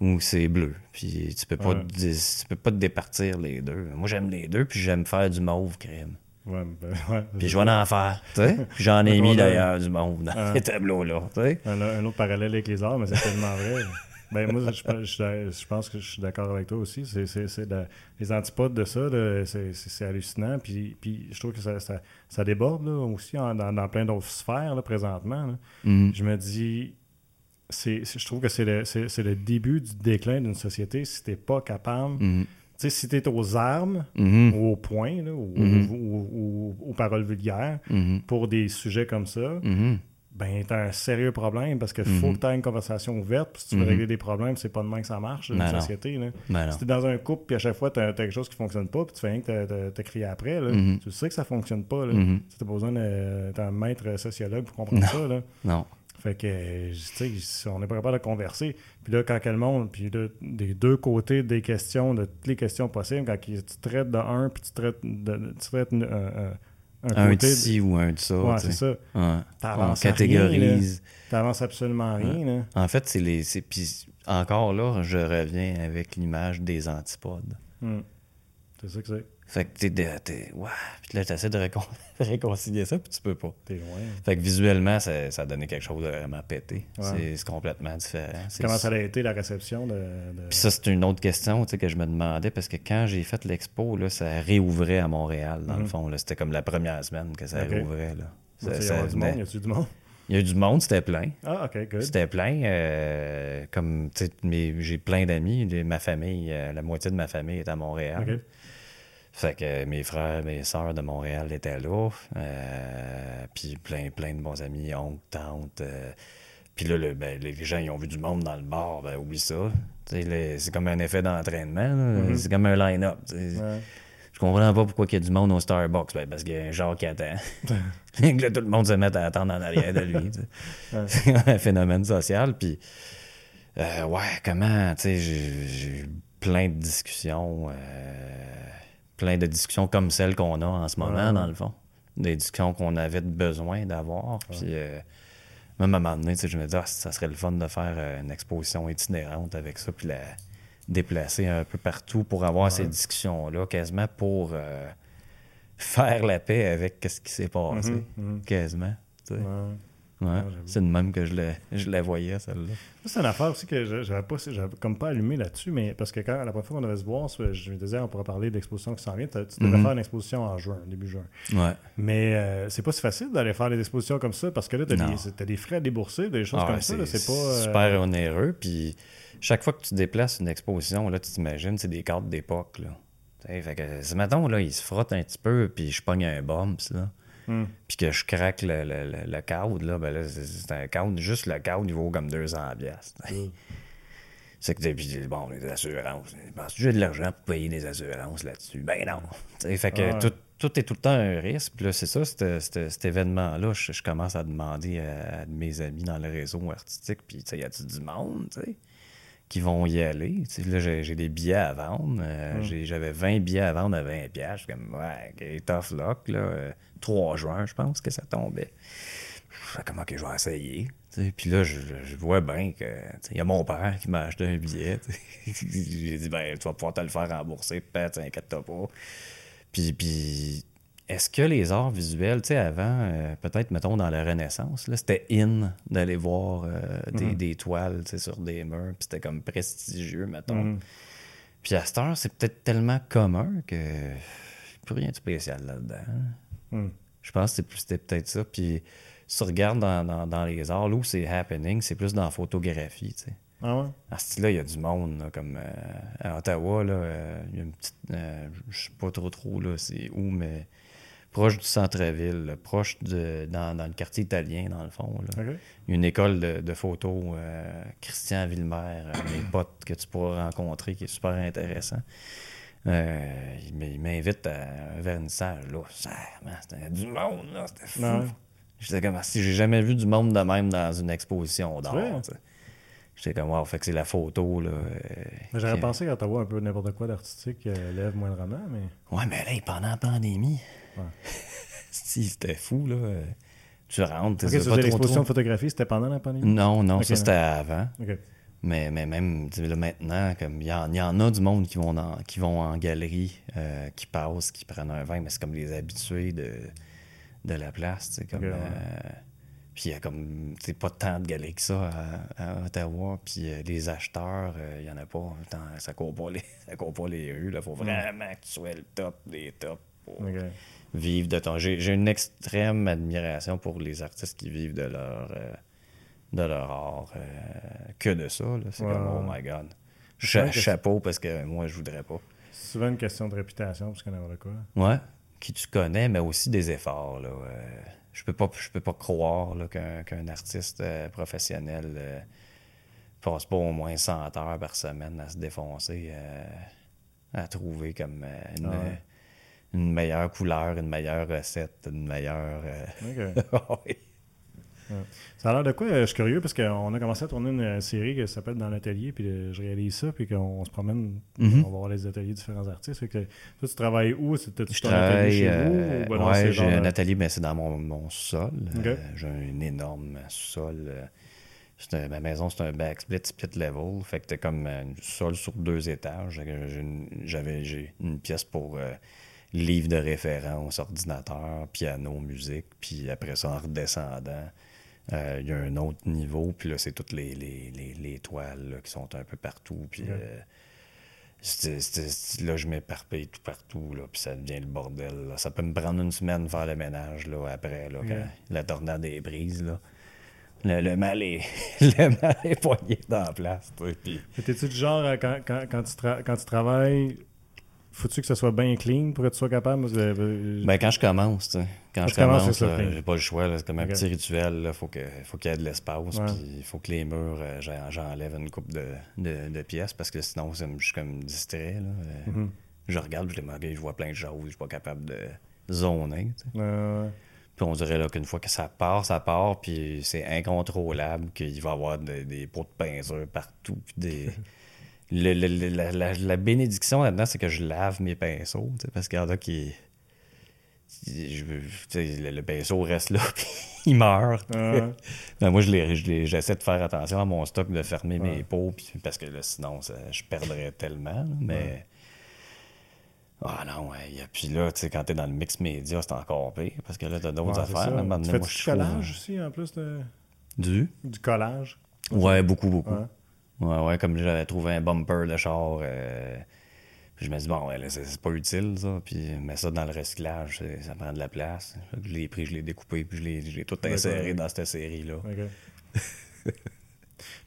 ou c'est bleu. Puis tu peux pas Ouais. te tu peux pas te départir les deux. Moi j'aime les deux, puis j'aime faire du mauve crème. Ouais, ben, [laughs] ouais. Puis je vais en faire, J'en ai mis d'ailleurs du monde dans ces tableaux-là. Un, un autre parallèle avec les arts, mais c'est tellement vrai. Ben, moi, je, je- je- pense que je suis d'accord avec toi aussi. C'est, les antipodes de ça, c'est, hallucinant. Puis, puis je trouve que ça, ça, ça déborde là, aussi en- dans, dans plein d'autres sphères là, présentement. là. Mhm. Je me dis, c'est, je trouve que c'est le, c'est, le début du déclin d'une société si t'es pas capable. Mhm. Tu sais, si t'es aux armes, Mhm. ou au point, là, ou, ou- ou- ou- aux paroles vulgaires, pour des sujets comme ça. Ben t'as un sérieux problème parce qu'il Mhm. faut que tu aies une conversation ouverte. Puis si tu veux Mhm. régler des problèmes, c'est pas de même que ça marche dans Ben une non. société. Là. Ben. Si t'es dans un couple, puis à chaque fois, t'as as quelque chose qui fonctionne pas, puis tu fais rien que t'as- crié après, là, Mhm. tu sais que ça fonctionne pas. Là. Mhm. Tu t'as pas besoin d'être un maître sociologue pour comprendre ça. Là. Non. Fait que, euh, tu sais, on n'est pas capable de converser. Puis là, quand elle monte, puis là, des deux côtés des questions, de toutes les questions possibles, quand tu traites de un, puis tu traites, de, tu traites un, un- un Un côté... de ci ou un de ça, ouais, c'est ça. Ouais. On catégorise. T'avances absolument rien, là. En fait, c'est les. c'est- Puis encore là, je reviens avec l'image des antipodes. Hmm. C'est ça que c'est. Fait que t'es. de- t'es ouais. Puis là, t'essaies de récon- [laughs] réconcilier ça, puis tu peux pas. T'es loin. Fait que visuellement, ça, ça a donné quelque chose de vraiment pété. Ouais. C'est- complètement différent. Comment ça a été la réception de. de- Puis ça, c'est une autre question que je me demandais parce que quand j'ai fait l'expo, ça réouvrait à Montréal, dans le Mhm. fond. C'était comme la première semaine que ça réouvrait. Là. Ça- y a du monde, y du monde? Il y a eu du monde, c'était plein. Ah, ok, good. C'était plein. euh, comme, tu sais, mes- j'ai plein d'amis. Ma famille, euh, la moitié de ma famille est à Montréal. Fait que mes frères, mes sœurs de Montréal étaient là. euh, puis plein, plein de bons amis, oncles, tantes. euh, puis là, le- ben, les gens, ils ont vu du monde dans le bar. Ben, oublie ça. C'est comme un effet d'entraînement. Mhm. C'est comme un line-up. Ouais. Je comprends pas pourquoi il y a du monde au Starbucks. Ben, parce qu'il y a un genre qui attend. [laughs] que là, tout le monde se met à attendre en arrière de lui. Ouais. C'est un phénomène social. Puis, euh, ouais, comment, tu sais, j'ai j'ai eu plein de discussions, euh, plein de discussions comme celles qu'on a en ce moment, Ouais. dans le fond. Des discussions qu'on avait besoin d'avoir. Puis, euh, même à un moment donné, tu sais, je me disais, ah, ça serait le fun de faire euh, une exposition itinérante avec ça, puis la déplacer un peu partout pour avoir ces discussions-là, quasiment pour euh, faire la paix avec ce qui s'est passé. Mhm, mhm. Quasiment. Ouais. Ouais, j'avoue. c'est de même que je la, je la voyais, celle-là. C'est une affaire aussi que j'avais pas, comme pas allumé là-dessus, mais parce que quand la première fois qu'on devait se voir, je me disais, on pourrait parler d'exposition qui s'en vient. Tu devais Mhm. faire une exposition en juin, début juin. Ouais. Mais euh, c'est pas si facile d'aller faire des expositions comme ça parce que là, t'as Non. des, t'as des frais à débourser, des choses Ah comme ça. C'est pas. euh, super onéreux. Puis chaque fois que tu déplaces une exposition, là, tu t'imagines, c'est des cartes d'époque. Fait que, mettons, là, il se frotte un petit peu, puis je pogne un bumps, là, hum, puis que je craque le, le, le, le cadre, là, ben là, c'est un cadre, juste le cadre, il vaut comme 200 piastres. hum. [laughs] C'est que, puis, bon, les assurances. Penses-tu que j'ai de l'argent pour payer des assurances là-dessus? Ben non. T'sais, fait que Ah ouais. tout, tout est tout le temps un risque. Puis là, c'est ça, cet, événement-là, je, je commence à demander à, à mes amis dans le réseau artistique, puis, tu sais, y a-tu du monde, tu sais, qui vont y aller? Tu sais, là, j'ai des billets à vendre. Euh, Mm. j'ai- J'avais 20 billets à vendre à 20 piastres. Je suis comme, ouais, tough luck, là. Euh, 3 juin, je pense que ça tombait. Je fais comme, ok, je vais essayer. Tu sais, Puis là, je, je vois bien que, tu sais, il y a mon père qui m'a acheté un billet. sais. [laughs] J'ai dit, ben, tu vas pouvoir te le faire rembourser, peut-être, inquiète-toi pas. Puis, puis est-ce que les arts visuels, tu sais, avant, euh, peut-être, mettons, dans la Renaissance, là, c'était in d'aller voir euh, des, Mhm. des toiles, sur des murs, puis c'était comme prestigieux, mettons. Mhm. Puis à cette heure, c'est peut-être tellement commun que plus rien de spécial là-dedans. Mhm. Je pense que c'est plus- c'était peut-être ça. Puis si tu regardes dans, dans- dans les arts, là où c'est happening, c'est plus dans la photographie, tu sais. Ah ouais? À ce style-là, il y a du monde, là, comme euh, à Ottawa, là, euh, il y a une petite. je sais pas trop trop là, c'est où, mais proche du centre-ville, proche de. Dans, dans le quartier italien, dans le fond. Là. OK. Il y a une école de, de photo, euh, Christian Villemer, euh, mes potes que tu pourras rencontrer, qui est super intéressant. Euh, il m'invite à un vernissage, là. C'était du monde, là. C'était fou. Ouais. J'étais comme, si j'ai jamais vu du monde de même dans une exposition d'art. tu sais. J'étais comme, wow, fait que c'est la photo, là. euh, J'aurais qui- pensé qu'à Ottawa, un peu n'importe quoi d'artistique euh, lève moindrement, mais. Ouais, mais là, pendant la pandémie, Ouais. [laughs] si, c'était fou, là. euh, Tu rentres, Ok, tu tu sais faisais pas l'exposition de photographie, c'était pendant la pandémie? Non, non, ça c'était avant. Mais, mais même là, maintenant, comme il y, en- y en a du monde qui vont, dans- qui vont en galerie, euh, qui passent, qui prennent un vin, mais c'est comme les habitués de, de la place. Comme, euh, puis il y a comme pas tant de galeries que ça à, à Ottawa. Puis euh, les acheteurs, euh, il y en a pas. Tant- ça court pas les, [laughs] ça court pas les rues. Il faut vraiment que tu sois le top des tops pour. Vivre de ton. J'ai une extrême admiration pour les artistes qui vivent de leur, euh, de leur art. euh, que de ça. C'est comme, oh my god. Cha- chapeau parce que moi, je voudrais pas. C'est souvent une question de réputation, parce qu'on n'importe quoi? Ouais. Qui tu connais, mais aussi des efforts. Là. Euh, je peux pas, je peux pas croire qu'un artiste professionnel passe pas au moins 100 heures par semaine à se défoncer, à trouver comme une, Ah ouais. Une meilleure couleur, une meilleure recette, une meilleure. euh, [laughs] oui. Ça a l'air de quoi? euh, Je suis curieux parce qu'on a commencé à tourner une euh, série qui s'appelle Dans l'atelier, puis je réalise ça, puis qu'on se promène, Mhm. on va voir les ateliers de différents artistes. Fait que, toi, tu travailles où? T'as-tu Je travaille. chez euh, vous? ou ben ouais, j'ai un atelier, mais c'est dans mon, mon sol. Euh, j'ai un énorme sol. c'est un- ma maison, c'est un backsplit split level. Fait que t'es comme un sol sur deux étages. Une- J'avais j'ai une pièce pour euh, livre de référence, ordinateur, piano, musique. Puis après ça, en redescendant, euh, il y a un autre niveau. Puis là, c'est toutes les, les, les, les toiles là, qui sont un peu partout. Puis euh, c'est- c'est- c'est- là, je m'éparpille tout partout, là, puis ça devient le bordel. là. Ça peut me prendre une semaine de faire le ménage là, après, là, la tornade est prise. Là. Le, le mal est [laughs] le mal est poigné dans la place. puis- T'es-tu du genre, euh, quand, quand, quand, tu tra- quand tu travailles, faut-tu que ça soit bien clean pour que tu sois capable? C'est- euh, Ben, quand je commence, tu sais, quand Quand je commence, là, j'ai pas le choix. là, C'est comme un petit rituel. Il faut qu'il faut qu'il y ait de l'espace. Ouais. Puis il faut que les murs, euh, j'en- j'enlève une coupe de, de, de pièces parce que sinon, ça me- je suis comme distrait. Là. Euh, mhm. Je regarde, je, Ok, je vois plein de choses. Je suis pas capable de zoner. tu sais. Euh, Puis on dirait là, qu'une fois que ça part, ça part, puis c'est incontrôlable, qu'il va y avoir des, des pots de peinture partout. Puis des... [laughs] Le- le- la, la- la bénédiction là-dedans, c'est que je lave mes pinceaux, parce qu'il y en a qui. je- le, le pinceau reste là, [laughs] puis il meurt. euh, [laughs] Ben, moi, je les- je j'essaie de faire attention à mon stock, de fermer mes pots, puis- parce que là, sinon, ça- je perdrais tellement. mais. Ah non, ouais. a- Puis là, tu sais, quand t'es dans le mix média, c'est encore pire, parce que là, t'as d'autres ouais, affaires. là, Tu fais du je trouve- collage aussi, en plus de... Du? du collage? Ouais, beaucoup, beaucoup. Ouais. Ouais, ouais, comme j'avais trouvé un bumper de char. euh, puis je me dis, bon, ouais, c'est pas utile, ça. Puis, mais ça, dans le recyclage, ça prend de la place. Je l'ai pris, je l'ai découpé, puis je l'ai- tout inséré dans cette série-là. OK. [laughs]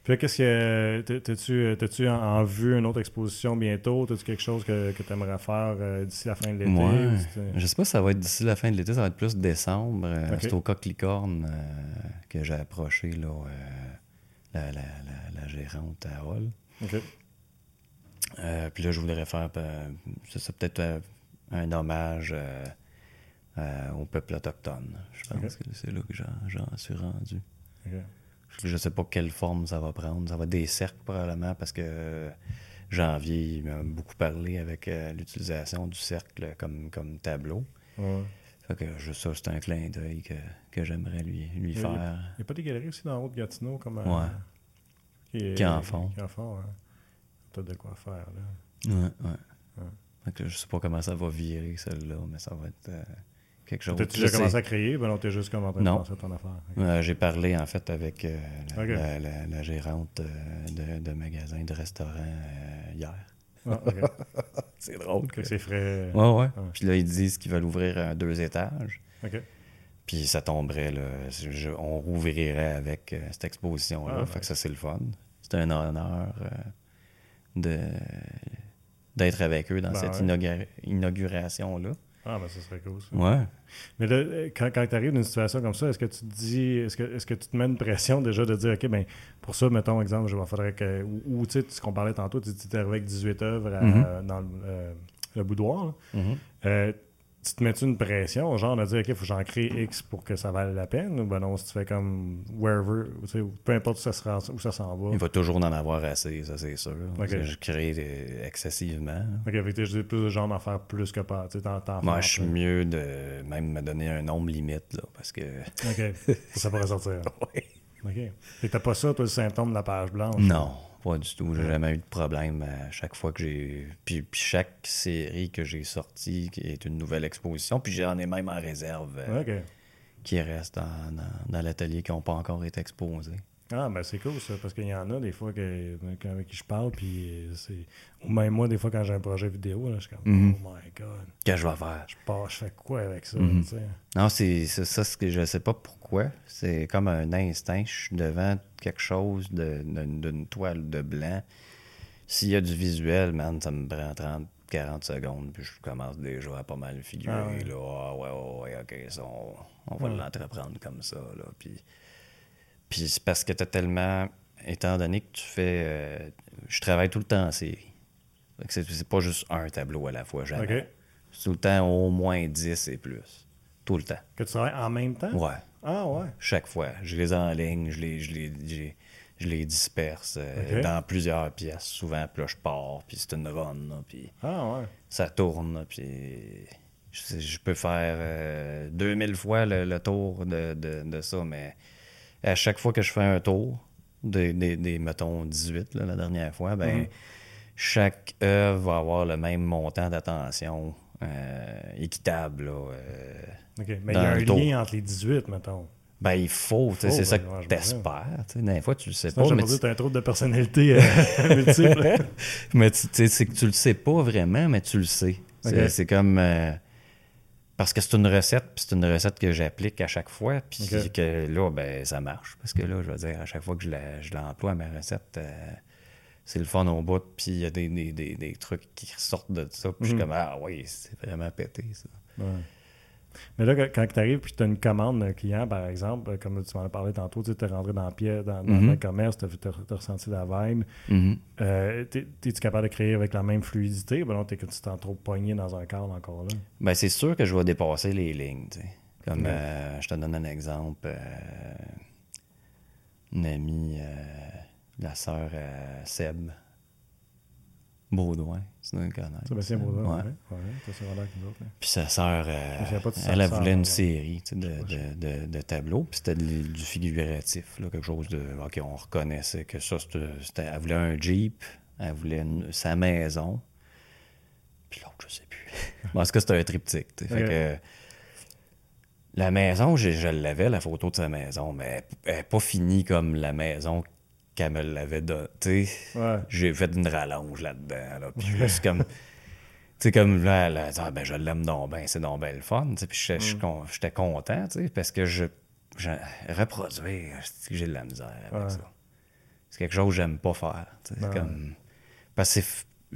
Puis qu'est-ce que. t'as- T'as-tu en, vue une autre exposition bientôt? T'as-tu quelque chose que, que tu aimerais faire euh, d'ici la fin de l'été? Ouais. Je sais pas si ça va être d'ici la fin de l'été, ça va être plus décembre. Euh. C'est au coq licorne euh, que j'ai approché là, la, la, la, la gérante à Hall. Euh, puis là, je voudrais faire, euh, ça, c'est peut-être euh, un hommage euh, euh, au peuple autochtone. Je pense que c'est là que j'en, suis rendu. Je sais pas quelle forme ça va prendre. Ça va être des cercles probablement parce que euh, Janvier il m'a beaucoup parlé avec euh, l'utilisation du cercle comme, comme tableau. Ouais. Fait que juste ça, c'est un clin d'œil que, que j'aimerais lui, lui Il y a- faire. Il n'y a pas des galeries aussi dans le haut de Gatineau comme. euh, Ouais. Qui, Qui en font. Qui en font, ouais. Peut-être de quoi faire, là. Ouais, ouais. Ouais. Fait que je sais pas comment ça va virer, celle-là, mais ça va être euh, quelque chose. T'as-tu déjà commencé à créer? Ben non, t'es juste comme en train de Non. penser à ton affaire? Euh, J'ai parlé en fait avec euh, la, la- la- la gérante de, de magasin, de restaurant hier. Ah. [laughs] C'est drôle. Que c'est frais. Ouais, ouais. Ouais. Puis là, ils disent qu'ils veulent ouvrir deux étages. OK. Puis ça tomberait, là. je- on rouvrirait avec euh, cette exposition-là. Ah, fait que ça, c'est le fun. C'est un honneur euh, de d'être avec eux dans Ben cette ouais. inaugura- inauguration-là. Ah, ben ça serait cool, ça. Ouais. Mais là, euh, quand, quand tu arrives dans une situation comme ça, est-ce que tu te dis, est-ce que, est-ce que tu te mets une pression déjà de dire, OK, ben pour ça, mettons, exemple, il faudrait que. Ou, ou, tu sais, ce qu'on parlait tantôt, tu es arrivé avec 18 œuvres à- Mhm. dans le, euh, le boudoir. là. Euh, tu te mets-tu une pression, genre de dire, OK, il faut que j'en crée X pour que ça vaille la peine, ou ben non, si tu fais comme wherever, peu importe où ça, se rend- où ça s'en va. Il va toujours en avoir assez, ça, c'est sûr. Ok. Je crée euh, excessivement. OK, fait que dis plus de genre d'en faire plus que pas. Moi, je suis mieux de même me donner un nombre limite, là, parce que... OK, [laughs] ça pourrait sortir. Ouais. OK. Et t'as pas ça, toi, le symptôme de la page blanche? Non, pas du tout. J'ai jamais eu de problème à chaque fois que j'ai. Puis, puis chaque série que j'ai sortie qui est une nouvelle exposition, puis j'en ai même en réserve euh, qui restent dans, dans- dans l'atelier qui n'ont pas encore été exposés. Ah, ben c'est cool ça, parce qu'il y en a des fois que, que- avec qui je parle, puis c'est. Ou même moi, des fois, quand j'ai un projet vidéo, là, je suis comme, Mhm. oh my god, Qu'est-ce que je vais faire? je pars, je fais quoi avec ça, Mhm. Non, c'est ça, ce que je sais pas pourquoi. C'est comme un instinct. Je suis devant quelque chose de- d'une d'une toile de blanc. S'il y a du visuel, man, ça me prend 30, 40 secondes, puis je commence déjà à pas mal figurer. Ah ouais. Là. Ah ouais, ouais, ok, ça, on, on va l'entreprendre comme ça. Là. Puis, puis c'est parce que tu as tellement. Étant donné que tu fais. euh, je travaille tout le temps en série. C'est pas juste un tableau à la fois, jamais. C'est tout le temps au moins 10 et plus. Tout le temps. Que tu travailles en même temps? Ouais. Ah, ouais. Chaque fois. Je les enligne, je les, je les, je les disperse euh, dans plusieurs pièces, souvent. Puis là, je pars, puis c'est une run, là, puis Ah, ouais. ça tourne, puis je peux faire euh, 2000 fois le, le tour de, de- de ça, mais à chaque fois que je fais un tour, des, des, des, mettons, 18 là, la dernière fois, ben Mhm. chaque œuvre va avoir le même montant d'attention euh, équitable, là, euh, OK. Mais il y a un tour. lien entre les 18, mettons. ben, il faut, c'est ça ben, que t'espères. Des fois, tu le sais pas, j'ai tu, t'as un trouble de personnalité euh, [laughs] multiple. [laughs] mais tu sais, que tu le sais pas vraiment, mais tu le sais. C'est comme. Parce que c'est une recette, puis c'est une recette que j'applique à chaque fois, puis que là, ben, ça marche. Parce que là, je veux dire, à chaque fois que je l'emploie, ma recette, euh, c'est le fun au bout, puis il y a des, des, des, des trucs qui ressortent de ça, puis je suis Mhm. comme, ah oui, c'est vraiment pété, ça. Ouais. Mais là, quand- tu arrives et tu as une commande d'un client, par exemple, comme tu m'en as parlé tantôt, tu es rentré dans, pièce, dans, Mhm. le commerce, tu as, ressenti la vibe. Mhm. Euh, t'es- T'es-tu capable de créer avec la même fluidité? Ben non, t'es que tu t'en trop pogné dans un cadre encore là? Ben, c'est sûr que je vais dépasser les lignes. Comme Ouais. euh, je te donne un exemple. euh, une amie, la sœur Seb Baudouin, le connaître. Sébastien Baudin, Ouais. ouais. nous autres, hein. Puis sa sœur, euh, elle, voulait une série tu sais, de, de, de- de tableaux, puis c'était du figuratif, là, quelque chose de. OK, on reconnaissait que ça, c'était. Elle voulait un Jeep, elle voulait une- sa maison, puis l'autre, je sais plus. [laughs] Bon, en tout cas, c'était un triptyque. tu sais. Fait Ok. que. La maison, je, je l'avais, la photo de sa maison, mais elle n'est pas finie comme la maison qu'elle me l'avait sais. Ouais. J'ai fait une rallonge là-dedans. Là, puis je suis comme. [laughs] Tu sais, comme là, Ah, ben, je l'aime donc bien, c'est donc bien le fun. Puis j'étais- Mm. j'étais content, parce que je. je reproduire, j'ai de la misère avec Ouais. ça. C'est quelque chose que j'aime pas faire. Ouais. comme, parce que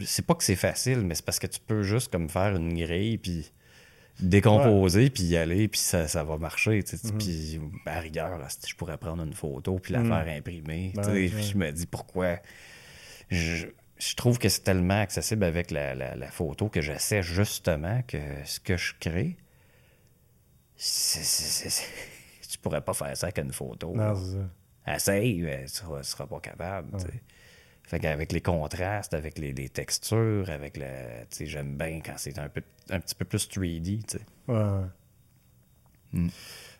c'est pas que c'est facile, mais c'est parce que tu peux juste comme faire une grille, puis décomposer, puis y aller, puis ça, ça va marcher. Mhm. Puis à rigueur, là, je pourrais prendre une photo, puis la Mhm. faire imprimer. Ouais, puis ouais. je me dis pourquoi je, je trouve que c'est tellement accessible avec la, la- la photo que j'essaie justement que ce que je crée, [laughs] tu pourrais pas faire ça avec une photo. Non, ça. Essaye, mais tu tu seras pas capable. tu sais. Fait qu'avec les contrastes, avec les, les textures, avec sais, j'aime bien quand c'est un, peu, un petit peu plus 3D, tu sais. Ouais, ouais. Mm.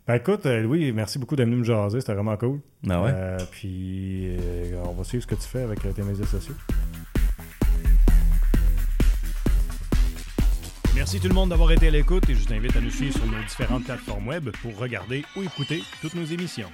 Ben écoute, euh, Louis, merci beaucoup d'être venu me jaser, c'était vraiment cool. Ah ouais? Euh, puis euh, on va suivre ce que tu fais avec euh, tes médias sociaux. Merci tout le monde d'avoir été à l'écoute et je vous invite à nous suivre sur nos différentes plateformes web pour regarder ou écouter toutes nos émissions.